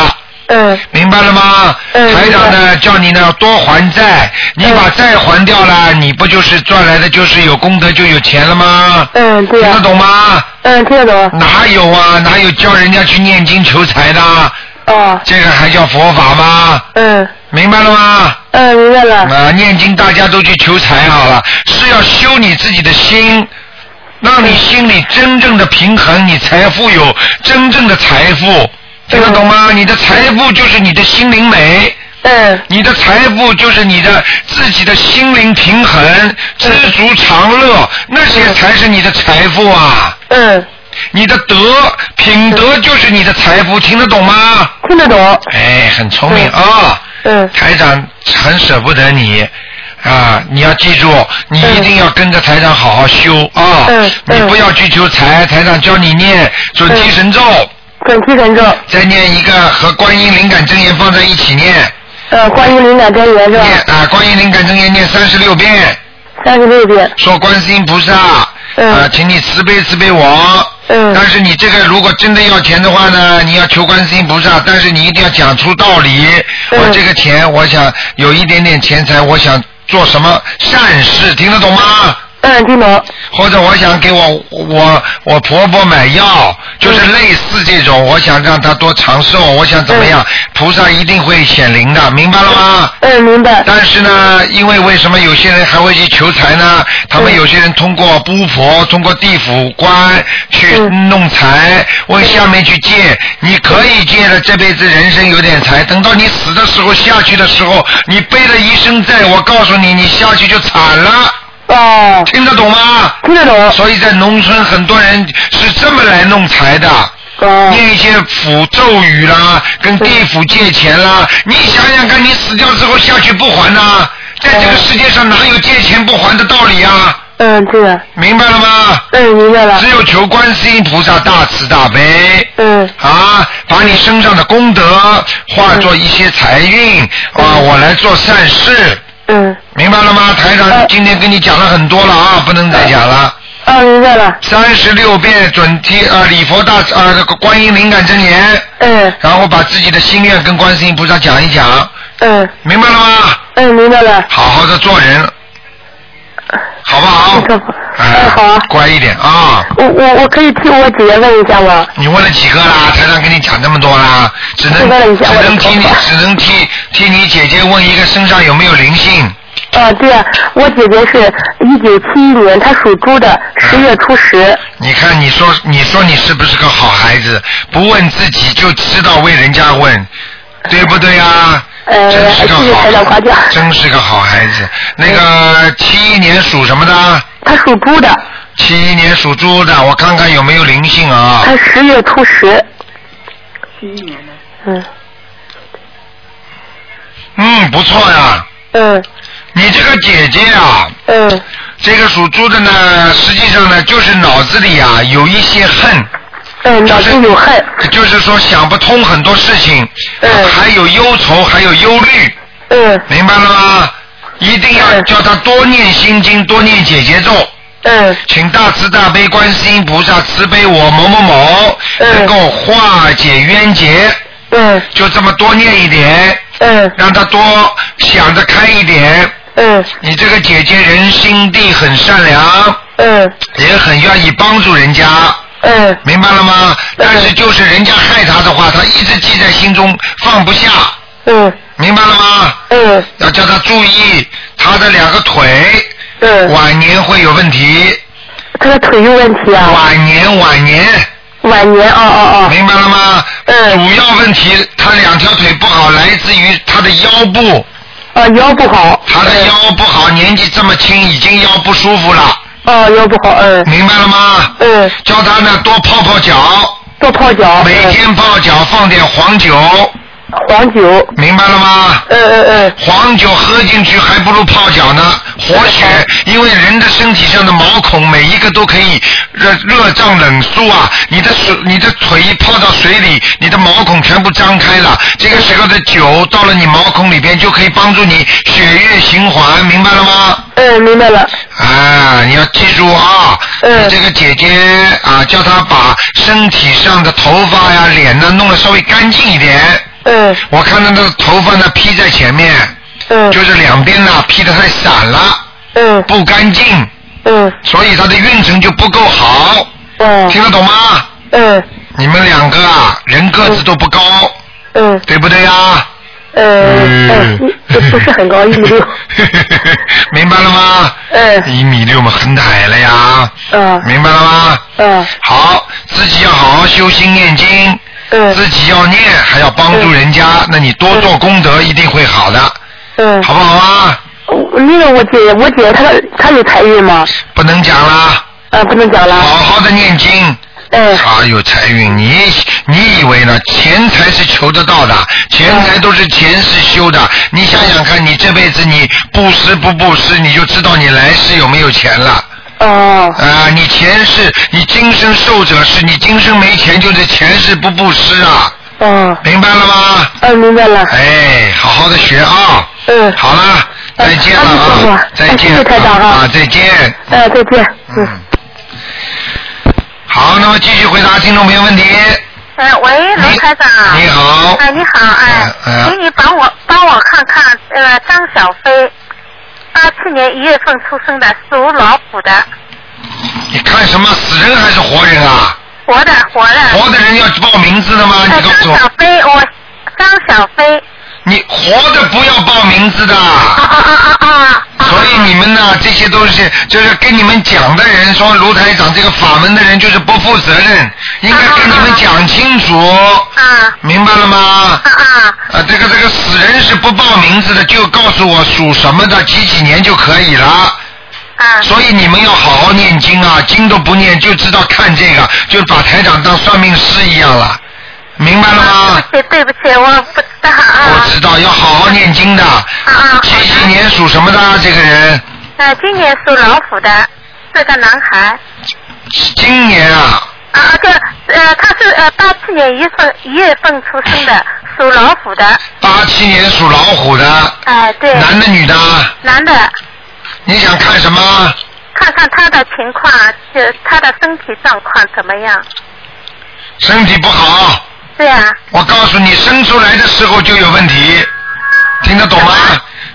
G: 嗯。
A: 明白了吗？
G: 嗯。
A: 台长呢，叫你呢多还债，你把债还掉了，你不就是赚来的就是有功德就有钱了吗？
G: 嗯，对
A: 听得懂吗？
G: 嗯，听得懂。
A: 哪有啊？哪有教人家去念经求财的？
G: 哦。
A: 这个还叫佛法吗？
G: 嗯。
A: 明白了吗？
G: 嗯，明白了。
A: 啊，念经大家都去求财好了，是要修你自己的心，让你心里真正的平衡，你才富有真正的财富，听得懂吗？你的财富就是你的心灵美。
G: 嗯。
A: 你的财富就是你的自己的心灵平衡、知足常乐，那些才是你的财富啊。
G: 嗯。
A: 你的德品德就是你的财富，听得懂吗？
G: 听得懂。
A: 哎，很聪明啊。
G: 嗯。
A: 台长很舍不得你。啊，你要记住，你一定要跟着台长好好修啊！
G: 嗯
A: 你不要去求财，台长教你念准提神咒。
G: 准提神咒。
A: 再念一个和观音灵感真言放在一起念。
G: 呃，观音灵感真言是吧？
A: 念啊，观音灵感真言念三十六遍。
G: 三十六遍。
A: 说观世音菩萨，
G: 嗯
A: 啊，请你慈悲慈悲我。
G: 嗯。
A: 但是你这个如果真的要钱的话呢，你要求观世音菩萨，但是你一定要讲出道理。
G: 嗯
A: 我这个钱，我想有一点点钱财，我想做什么善事，听得懂吗？
G: 嗯，听懂。
A: 或者我想给我我我婆婆买药，就是类似这种，我想让她多长寿，我想怎么样？菩萨一定会显灵的，明白了吗？
G: 嗯，明白。
A: 但是呢，因为为什么有些人还会去求财呢？他们有些人通过巫婆、通过地府官去弄财，问下面去借。你可以借的，这辈子人生有点财，等到你死的时候下去的时候，你背了一身债，我告诉你，你下去就惨了。
G: 哦。
A: 听得懂吗？
G: 听得懂。
A: 所以在农村，很多人是这么来弄财的。
G: 哦。
A: 念一些符咒语啦，跟地府借钱啦。你想想看，你死掉之后下去不还呐？在这个世界上哪有借钱不还的道理啊？
G: 嗯，对的。
A: 明白了吗？
G: 嗯，明白了。
A: 只有求观世音菩萨大慈大悲。
G: 嗯。
A: 啊，把你身上的功德化作一些财运啊，我来做善事。
G: 嗯。
A: 明白了吗？台长今天跟你讲了很多了啊，不能再讲了。
G: 啊，明白了。
A: 三十六遍准提啊礼佛大啊这个观音灵感真言。
G: 嗯。
A: 然后把自己的心愿跟观世音菩萨讲一讲。
G: 嗯。
A: 明白了吗？
G: 嗯，明白了。
A: 好好的做人，好不好？哎，
G: 好啊。
A: 乖一点啊！
G: 我我我可以替我姐姐问一下吗？
A: 你问了几个啦？台上跟你讲这么多啦，只能只能替你只能替替你姐姐问一个身上有没有灵性。
G: 啊，对啊，我姐姐是一九七一年，她属猪的，十月初十。
A: 你看，你说你说你是不是个好孩子？不问自己就知道为人家问，对不对啊？
G: 呃，
A: 真是个
G: 谢谢
A: 好
G: 台长夸奖。
A: 真是个好孩子。那个七一年属什么的？
G: 她属猪的，
A: 七一年属猪的，我看看有没有灵性啊？
G: 她十月初十。
D: 七一年的。
G: 嗯
A: 嗯，不错呀。
G: 嗯。
A: 你这个姐姐啊，
G: 嗯。
A: 这个属猪的呢，实际上呢，就是脑子里啊有一些恨，
G: 嗯，脑子有恨，
A: 就是说想不通很多事情，
G: 嗯。
A: 还有忧愁，还有忧虑，
G: 嗯。
A: 明白了吗？一定要
G: 嗯。
A: 叫他多念心经，多念姐姐咒。
G: 嗯。
A: 请大慈大悲观世音菩萨慈悲我某某某，
G: 嗯。
A: 能够化解冤结，
G: 嗯。
A: 就这么多念一点，
G: 嗯。
A: 让他多想得开一点。
G: 嗯。
A: 你这个姐姐人心地很善良，
G: 嗯。
A: 也很愿意帮助人家，
G: 嗯。
A: 明白了吗？但是就是人家害他的话，他一直记在心中放不下，
G: 嗯。
A: 明白了吗？
G: 嗯。
A: 要叫他注意他的两个腿，
G: 嗯，
A: 晚年会有问题。
G: 他的腿有问题啊，
A: 晚年晚年，
G: 晚年，哦哦哦。
A: 明白了吗？
G: 嗯。
A: 主要问题，他两条腿不好，来自于他的腰部，
G: 哦，啊腰不好，
A: 他的腰不好，年纪这么轻，已经腰不舒服了，
G: 哦腰不好，嗯。
A: 明白了吗？
G: 嗯，
A: 叫他呢多泡泡脚，
G: 多泡脚，
A: 每天泡脚放点黄酒，
G: 嗯黄酒，
A: 明白了吗？
G: 嗯嗯嗯，
A: 黄酒喝进去还不如泡脚呢，活血，因为人的身体上的毛孔每一个都可以热热胀冷缩啊，你的水，你的腿一泡到水里，你的毛孔全部张开了，这个时候的酒到了你毛孔里边就可以帮助你血液循环，明白了吗？
G: 嗯明白了，
A: 啊，你要记住啊，
G: 嗯。
A: 这个姐姐啊，叫她把身体上的头发呀、脸呢弄得稍微干净一点。
G: 嗯。
A: 我看到那个头发呢披在前面，
G: 嗯。
A: 就是两边呢披的太散了，
G: 嗯。
A: 不干净，
G: 嗯。
A: 所以他的运程就不够好，
G: 嗯。
A: 听得懂吗？
G: 嗯。
A: 你们两个啊，人个子都不高，
G: 嗯。
A: 对不对呀？
G: 嗯。嗯，一不是很高，一米六，
A: 明白了吗？
G: 嗯。
A: 一米六嘛，很矮了呀，
G: 嗯。
A: 明白了吗？
G: 嗯。
A: 好，自己要好好修心念经，
G: 嗯
A: 自己要念，还要帮助人家，那你多做功德，一定会好的，
G: 嗯，
A: 好不好啊？
G: 我那个我姐我姐她她有财运吗？
A: 不能讲啦，
G: 啊，不能讲了，
A: 好好的念经。
G: 嗯
A: 她有财运，你你以为呢？钱财是求得到的，钱财都是前世修的。你想想看，你这辈子你布施不布施，你就知道你来世有没有钱了。
G: 哦
A: 啊，你前世你今生受者是，你今生没钱就是前世不布施啊，
G: 哦，
A: 明白了吗？
G: 嗯明白了，
A: 哎，好好的学啊。
G: 嗯
A: 好了，再见了啊，再见。
G: 哎谢谢台长啊
A: 啊，再见。
G: 哎再见，嗯。
A: 嗯。好，那么继续回答听众朋友问题。
B: 哎，喂，卢台长。
A: 你好。
B: 哎，你好，哎，
A: 哎哎
B: 请你帮我帮我看看，呃，张小飞，八七年一月份出生的，属老虎的，
A: 你看什么死人还是活人啊？
B: 活的活的。
A: 活的人要报名字的吗？
B: 呃，
A: 你告诉我
B: 张小，飞，我张小飞。
A: 你活的不要报名字的。所以你们呢，这些都是就是跟你们讲的人说卢台长这个法门的人就是不负责任，应该跟你们讲清楚，
B: 啊
A: 明白了吗？
B: 啊啊！
A: 啊，这个这个死人是不报名字的，就告诉我属什么的，几几年就可以了。
B: 啊
A: 所以你们要好好念经啊，经都不念就知道看这个，就把台长当算命师一样了，明白了吗？
B: 对 对不起，我不知道啊。
A: 我知道要好好念经的。
B: 啊啊！
A: 几几年属什么的啊这个人？
B: 呃，今年属老虎的，是个男孩。
A: 今年啊，
B: 啊，对呃，他是呃八七年一月份一月份出生的，属老虎的。
A: 八七年属老虎的，
B: 哎、对。
A: 男的女的？
B: 男的，
A: 你想看什么？
B: 看看他的情况，就他的身体状况怎么样？
A: 身体不好，
B: 对啊，
A: 我告诉你，生出来的时候就有问题，听得懂吗？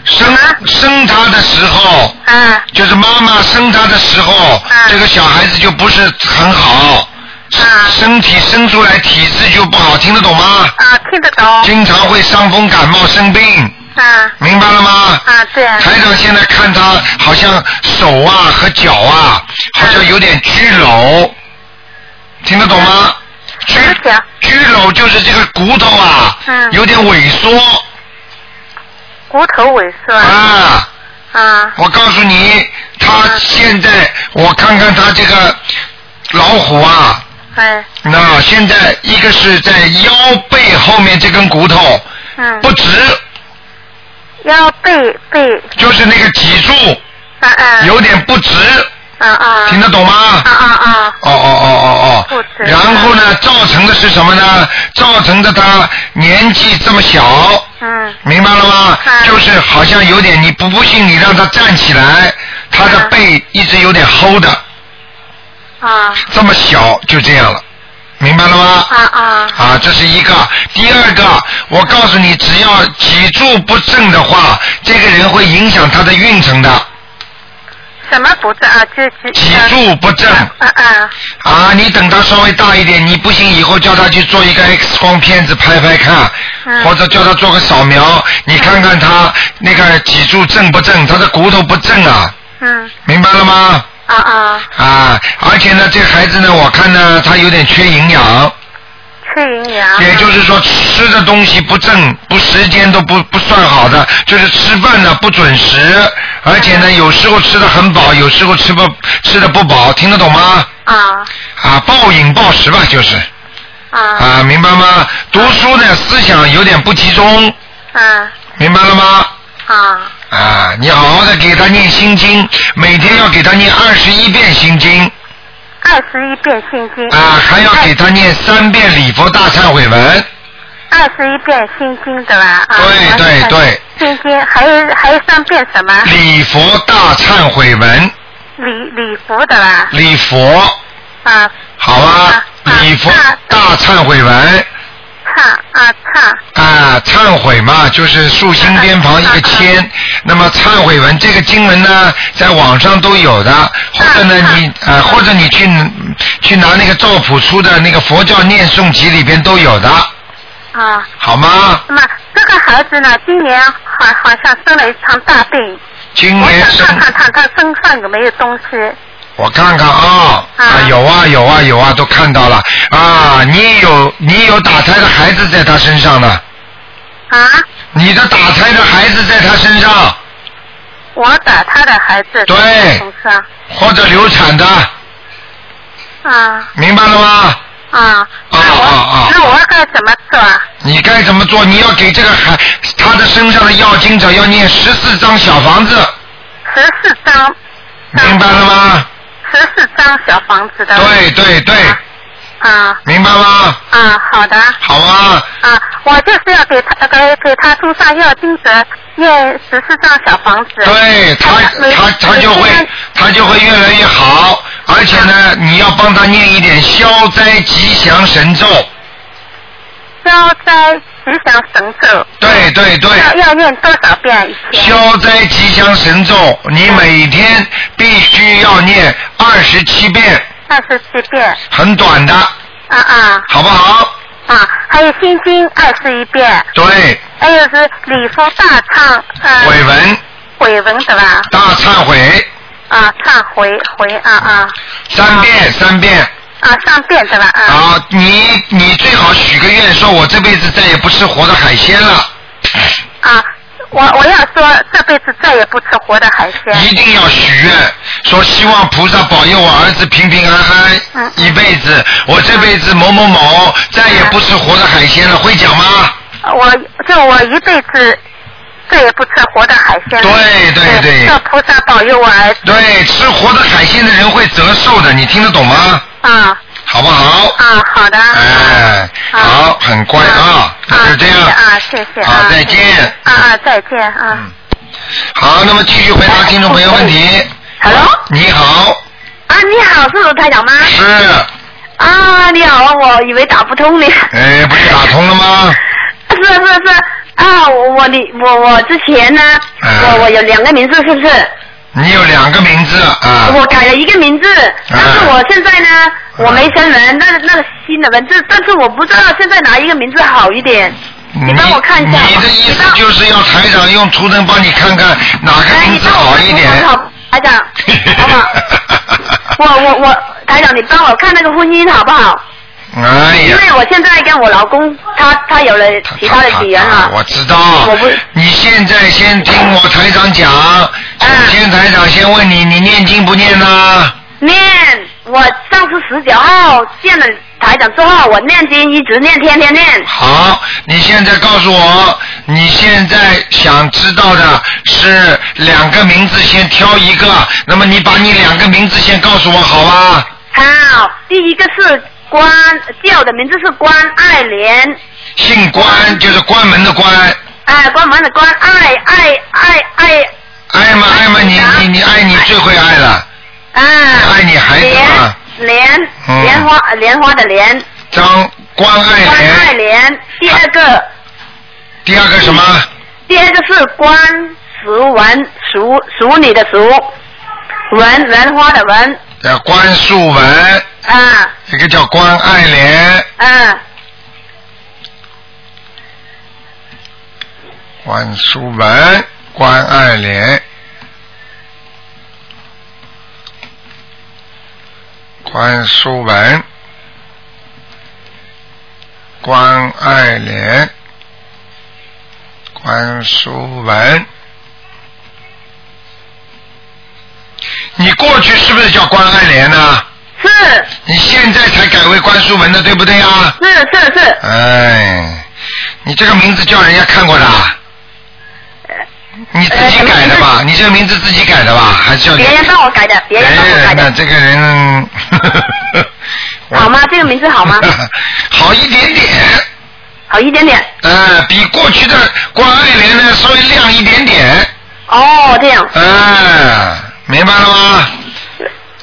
A: 生生他的时候，
B: 啊
A: 就是妈妈生他的时候，
B: 嗯
A: 这个小孩子就不是很好，
B: 啊
A: 身体生出来体质就不好，听得懂吗？
B: 啊，听得懂。
A: 经常会伤风感冒生病，
B: 啊
A: 明白了吗？
B: 啊，对啊。
A: 台长现在看他好像手啊和脚啊，好像有点拘瘘，听得懂吗？拘
B: 什么脚
A: 拘瘘就是这个骨头啊，
B: 嗯。
A: 有点萎缩。
B: 骨头萎缩。
A: 啊。
B: 啊。
A: 我告诉你，他现在我看看他这个老虎啊，
B: 哎。
A: 那现在一个是在腰背后面这根骨头
B: 嗯。
A: 不直，
B: 腰背背，
A: 就是那个脊柱。
B: 啊啊，
A: 有点不直，
B: 啊啊，
A: 听得懂吗？
B: 啊啊啊，
A: 哦哦哦哦哦，然后呢，造成的是什么呢？造成的他年纪这么小，
B: 嗯
A: 明白了吗？
B: 啊
A: 就是好像有点，你不不信，你让他站起来，他的
B: 啊
A: 背一直有点齁的，
B: 啊
A: 这么小就这样了，明白了吗？
B: 啊啊
A: 啊，这是一个。第二个，我告诉你，只要脊柱不正的话，这个人会影响他的运程的。
B: 什么不正啊？
A: 脊柱不正。
B: 啊啊
A: 啊，你等他稍微大一点，你不行以后叫他去做一个 X 光片子拍拍看，
B: 嗯。
A: 或者叫他做个扫描，你看看他那个脊柱正不正，他的骨头不正啊，
B: 嗯。
A: 明白了吗？
B: 啊啊，
A: 啊，而且呢，这孩子呢，我看呢，他有点缺营养，
B: 缺营养。
A: 也就是说吃的东西不正，不时间都不不算好的，就是吃饭呢不准时，而且呢有时候吃的很饱，有时候吃不吃的不饱，听得懂吗？
B: 啊
A: 啊，暴饮暴食吧，就是
B: 啊
A: 啊，明白吗？读书呢思想有点不集中，
B: 啊
A: 明白了吗？
B: 啊
A: 啊，你好好的给他念心经，每天要给他念二十一遍心经
B: 二十一遍心经。
A: 啊，还要给他念三遍礼佛大忏悔文。
B: 二十一遍心经对吧？啊，
A: 对对对。
B: 心经还有还有三遍什么？
A: 礼佛大忏悔文，
B: 礼礼佛的吧？
A: 礼佛，
B: 啊，
A: 好吧
B: 啊？
A: 礼佛
B: 啊
A: 大忏悔文
B: 忏啊忏
A: 啊，忏悔嘛，就是竖心边旁一个千。那么忏悔文这个经文呢，在网上都有的，或者呢你啊，或者你去去拿那个赵朴初的那个佛教念诵集里边都有的，
B: 啊。
A: 好吗？
B: 那么这个孩子呢，今年好好像生了一场大病，我
A: 今年
B: 想
A: 生
B: 看看他他身上有没有东西。
A: 我看看啊，啊。
B: 啊
A: 有啊有啊有啊，都看到了。啊，你有你有打胎的孩子在他身上呢，
B: 啊，
A: 你的打胎的孩子在他身上，
B: 我打他的孩子
A: 对或者流产的，
B: 啊。
A: 明白了吗？
B: 啊，那我、
A: 啊啊。
B: 那我该怎么做啊？
A: 你该怎么做？你要给这个孩他的身上的要经者要念十四张小房子，
B: 十四张，
A: 明白了吗？
B: 十四张小房子的。
A: 对对对，
B: 啊
A: 明白吗？
B: 啊，好的。
A: 好啊，
B: 啊，我就是要给他给给他书上要经者念十四张小房子。
A: 对他他他就会他就会越来越好，而且呢，你要帮他念一点消灾吉祥神咒，
B: 消灾吉祥神咒。
A: 对对对。
B: 要要念多少遍？
A: 消灾吉祥神咒，你每天必须要念二十七遍，
B: 二十七遍。
A: 很短的，
B: 啊啊
A: 好不好？
B: 啊！还有心经二十一遍，
A: 对，
B: 还有是礼佛大忏呃
A: 悔文
B: 悔文是吧？
A: 大忏悔
B: 啊，忏悔悔啊啊
A: 三遍三遍
B: 啊上遍的吧？啊
A: 啊！你你最好许个愿，说我这辈子再也不吃活的海鲜了，
B: 啊！我我要说这辈子再也不吃活的海鲜。
A: 一定要许愿，说希望菩萨保佑我儿子平平安安
B: 嗯
A: 一辈子，我这辈子某某某再也不吃活的海鲜了，会讲吗？
B: 我就我一辈子再也不吃活的海鲜了。
A: 对对对
B: 叫菩萨保佑我儿子
A: 对，吃活的海鲜的人会折寿的，你听得懂吗？
B: 啊
A: 好不好？
B: 啊！好的。
A: 哎，
B: 啊
A: 好，很乖啊，那就这样。
B: 啊，谢谢
A: 好
B: 啊，
A: 再见
B: 啊啊，再见啊。
A: 嗯，好，那么继续回答听众朋友问题。
H: Hello
A: 你好，
H: 啊，你好，是卢台长吗？
A: 是，
H: 啊，你好，我以为打不通呢。
A: 哎，不是打通了吗？
H: 是是是啊，我我你我我之前呢，
A: 嗯
H: 我我有两个名字，是不是？
A: 你有两个名字啊？
H: 我改了一个名字，但是我现在呢，我没生人，那那个新的文字，但是我不知道现在哪一个名字好一点。你帮我看一下好吗
A: 你的意思就是要台长用图腾帮你看看哪个
H: 哎，
A: 名字
H: 你帮我
A: 好一点？
H: 好，台长，好不好？我我我，台长，你帮我看那个婚姻好不好？
A: 哎呀，
H: 因为我现在跟我老公，他他有了其他的女人了。
A: 我知道
H: 我不。
A: 你现在先听我台长讲，首先台长先问你，你念经不念呢？
H: 念，我上次十九号见了
C: 台长之后，我念经一直念，天天念。
A: 好，你现在告诉我，你现在想知道的是两个名字，先挑一个。那么你把你两个名字先告诉我，好吧？
C: 好，第一个是关，叫的名字是关爱莲，
A: 姓关就是关门的关，
C: 哎，关门的关，爱爱爱爱。
A: 爱吗？爱吗，你你你爱你最会爱了，
C: 啊，
A: 爱你孩子嘛。
C: 莲
A: 嗯。
C: 莲花莲花的莲，
A: 张关爱
C: 关爱
A: 莲，
C: 莲。第二个，
A: 第二个什么？
C: 第二个是关淑文，淑淑女的淑，文文花的文，
A: 叫关素文，
C: 啊。
A: 一个叫关爱莲，
C: 啊，
A: 关素文，关爱莲，关淑文，关爱莲，关淑文。你过去是不是叫关爱莲呢、
C: 是
A: 你现在才改为关淑文的，对不对啊？
C: 是是是，
A: 哎，你这个名字叫人家看过的啊？你自己改的吧？你这个名字自己改的吧？还是叫
C: 别人帮我改的，别人帮我改
A: 哎，那
C: 的，
A: 这个人
C: 好吗？这个名字好吗？
A: 好一点点，
C: 好一点点。
A: 呃，比过去的关爱莲呢稍微亮一点点，
C: 哦，这样。
A: 哎，明白了吗？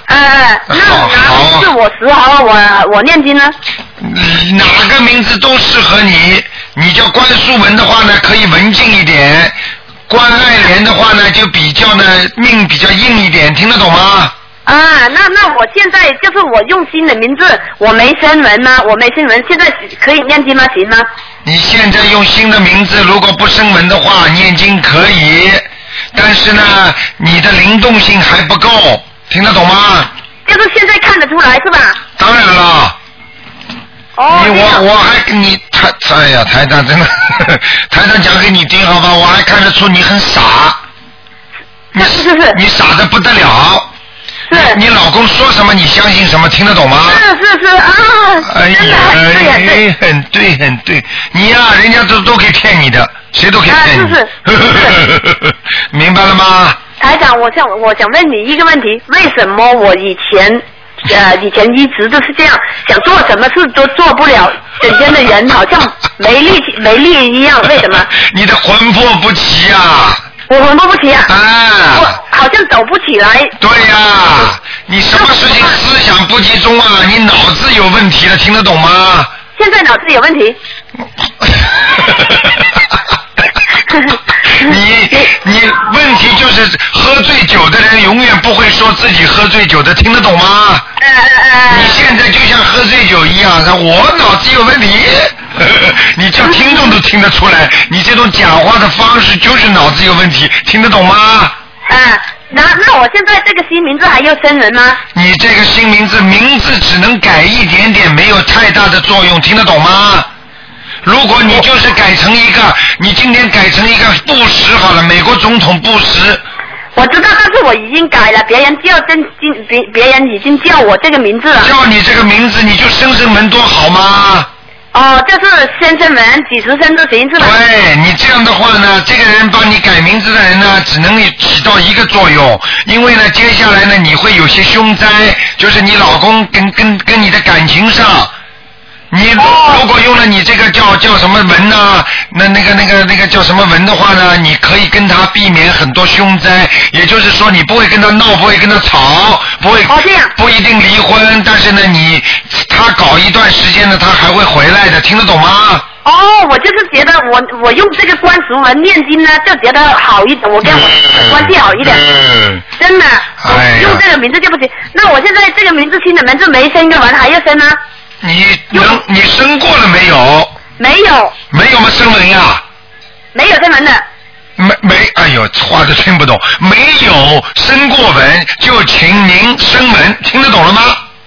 C: 呃，那哪是我十号我我念经呢？
A: 哪个名字都适合你。你叫关淑文的话呢，可以文静一点；关爱莲的话呢，就比较呢命比较硬一点，听得懂吗？
C: 啊，那那我现在就是我用新的名字，我没声文吗？我没声纹，现在可以念经吗？行吗？
A: 你现在用新的名字，如果不声文的话，念经可以，但是呢，你的灵动性还不够，听得懂吗？
C: 就是现在看得出来是吧？
A: 当然了。
C: 哦，
A: 你我我还你台哎呀台长真的 台长讲给你听好吧，我还看得出你很傻，你
C: 是是是
A: 你傻的不得了。
C: 是
A: 你老公说什么你相信什么，听得懂吗？
C: 是是是啊，
A: 哎呀，
C: 对。
A: 哎很对很对，你呀、人家都都可以骗你的，谁都可以骗你。
C: 啊是
A: 明白了吗？
C: 台长，我想我想问你一个问题，为什么我以前呃以前一直都是这样，想做什么事都做不了，整天的人好像没力气没力一样，为什么？
A: 你的魂魄不齐啊！
C: 我魂魄不齐啊，
A: 啊，
C: 我好像走不起来。
A: 对呀、你什么事情思想不集中啊？你脑子有问题了，听得懂吗？
C: 现在脑子有问题。
A: 你你问题就是喝醉酒的人永远不会说自己喝醉酒的，听得懂吗？你现在就像喝醉酒一样，我脑子有问题，你叫听众都听得出来，你这种讲话的方式就是脑子有问题，听得懂吗？
C: 呃，那那我现在这个新名字还要生人吗？
A: 你这个新名字，名字只能改一点点，没有太大的作用，听得懂吗？如果你就是改成一个，你今天改成一个布什好了，美国总统布什，
C: 我知道，但是我已经改了，别人叫真经别别人已经叫我这个名字了。
A: 叫你这个名字，你就生生门多好吗？
C: 哦，就是先生门几十声都行是吧？
A: 对你这样的话呢，这个人帮你改名字的人呢，只能起到一个作用，因为呢，接下来呢，你会有些凶灾，就是你老公跟跟跟你的感情上。你如如果用了你这个叫叫什么文呢、那那个那个那个叫什么文的话呢，你可以跟他避免很多凶灾，也就是说你不会跟他闹，不会跟他吵，不会不一定离婚，但是呢，你他搞一段时间呢，他还会回来的，听得懂吗？
C: 哦，我就是觉得我我用这个关俗文念经呢，就觉得好一点，我跟我关系好一点，
A: 嗯，
C: 真的。
A: 哎
C: 用这个名字就不行。那我现在这个名字新的名字没生个文还要生呢？
A: 你能你生过了没有？
C: 没有，
A: 没有吗？生文呀？
C: 没有生文的。
A: 没没，哎呦，话都听不懂。没有生过文，就请您生文，听得懂了吗？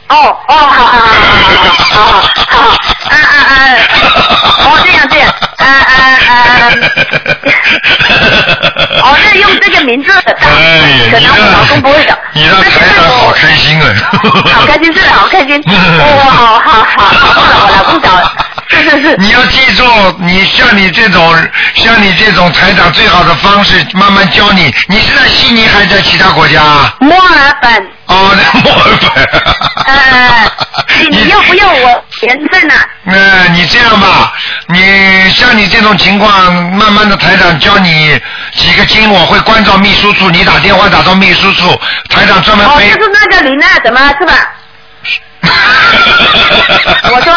C: 哦哦，好好好好好好好好，好好嗯嗯嗯，哦这样这样，嗯嗯嗯，哦，那用这个名字，
A: 哎，
C: 可能我老公不会的。
A: 你让台长好开心啊！
C: 好开心，是，好开心。哦，好好好，好了，我老公找。
A: 你要记住，你像你这种，像你这种台长最好的方式，慢慢教你。你是在悉尼还是在其他国家？
C: 墨尔本。
A: 哦，在 墨尔本。
C: 呃，你你要不要我连证呢？
A: 呃，你这样吧，你像你这种情况，慢慢的台长教你几个经，我会关照秘书处，你打电话打到秘书处，台长专门
C: 哦，就是那个林娜，怎么是吧？我说，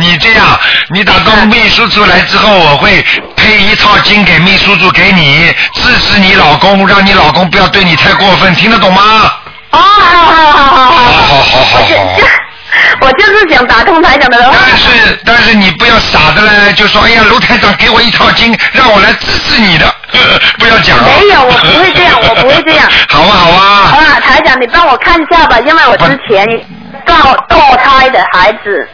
A: 你这样，你打到秘书处来之后，我会配一套金给秘书处给你，支持你老公，让你老公不要对你太过分，听得懂吗？
C: 哦，好好好好好。
A: 好好好好好。
C: 我就是想打通台长的话。
A: 但是但是你不要傻的嘞，就说哎呀，卢台长给我一套金，让我来支持你的，不要讲、啊。
C: 没有，我不会这样，我不会这样。
A: 好 啊好啊。
C: 好啊，台长，你帮我看一下吧，因为我之前堕堕胎的孩子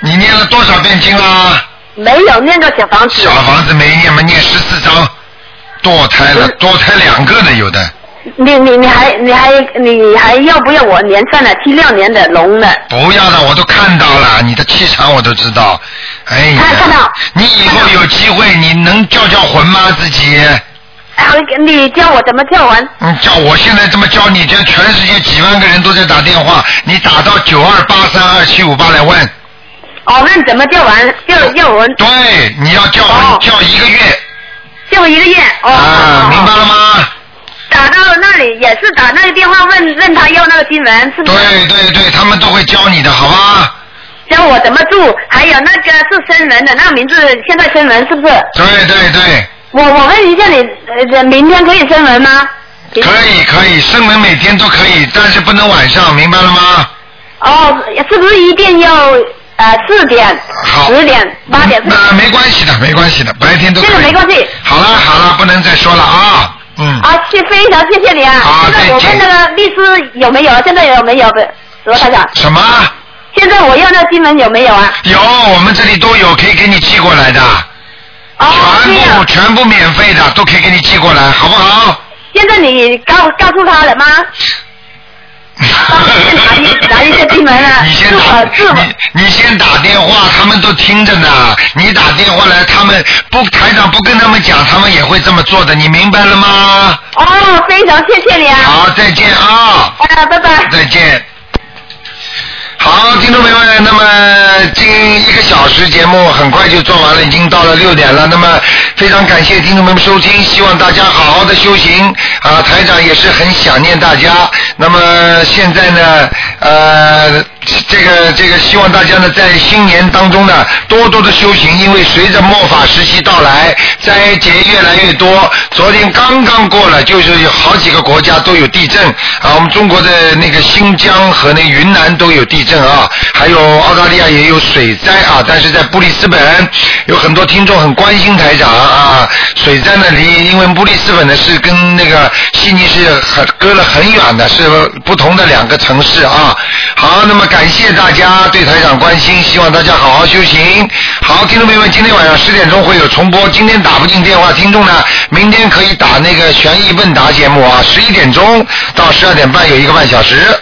A: 你念了多少遍经啦？
C: 没有念到小房子。
A: 小房子没念嘛，念十四章，堕胎了，堕胎两个呢，有的。
C: 你你你还你还你还要不要我年份了七六年的龙的？
A: 不要了，我都看到了，你的气场我都知道。哎呀，
C: 看看到。
A: 你以后有机会，你能叫叫魂吗？自己？
C: 哎，你教我怎么叫魂？
A: 嗯，叫我现在这么教你，这全世界几万个人都在打电话，你打到九二八三二七五八来问。
C: 哦，那你怎么叫完？叫叫文？
A: 对，你要叫魂、叫一个月。
C: 叫一个月。哦。
A: 啊，明白了吗？
C: 打到那里也是打那个电话问问他要那个经文，是不是？
A: 对对对，他们都会教你的，好吧？
C: 教我怎么住，还有那个是生人的那个名字，现在生人是不是？
A: 对对对。
C: 我我问一下你，呃，明天可以生人吗？
A: 可以可以，生门每天都可以，但是不能晚上，明白了吗？
C: 哦，是不是一定要呃四点、十点、八点？
A: 那没关系的，没关系的，白天都可以。
C: 这个没关系。
A: 好了好了，不能再说了啊。嗯。
C: 啊，谢非常谢谢你啊！
A: 好
C: 现在我问那个律师有没有？现在有没有？罗台长。
A: 什么？
C: 现在我要那新闻有没有啊？
A: 有，我们这里都有，可以给你寄过来的。
C: 哦。
A: 全部全部免费的，都可以给你寄过来，好不好？
C: 现在你告告诉他了吗？
A: 你先打，你你先打电话，他们都听着呢。你打电话来，他们不台长不跟他们讲，他们也会这么做的，你明白了吗？
C: 哦，非常谢谢你啊！
A: 好，再见啊！
C: 啊，拜拜！
A: 再见。好，听众朋友们，那么近一个小时节目很快就做完了，已经到了六点了。那么非常感谢听众朋友们收听，希望大家好好的修行啊。台长也是很想念大家。那么现在呢，呃，这个这个，希望大家呢在新年当中呢多多的修行，因为随着末法时期到来，灾劫越来越多。昨天刚刚过了，就是有好几个国家都有地震啊，我们中国的那个新疆和那云南都有地震。啊，还有澳大利亚也有水灾啊，但是在布里斯本有很多听众很关心台长啊。水灾呢，离因为布里斯本呢是跟那个悉尼是很隔了很远的，是不同的两个城市啊。好，那么感谢大家对台长关心，希望大家好好修行。好，听众朋友们，今天晚上十点钟会有重播，今天打不进电话，听众呢，明天可以打那个悬疑问答节目啊，十一点钟到十二点半有一个半小时。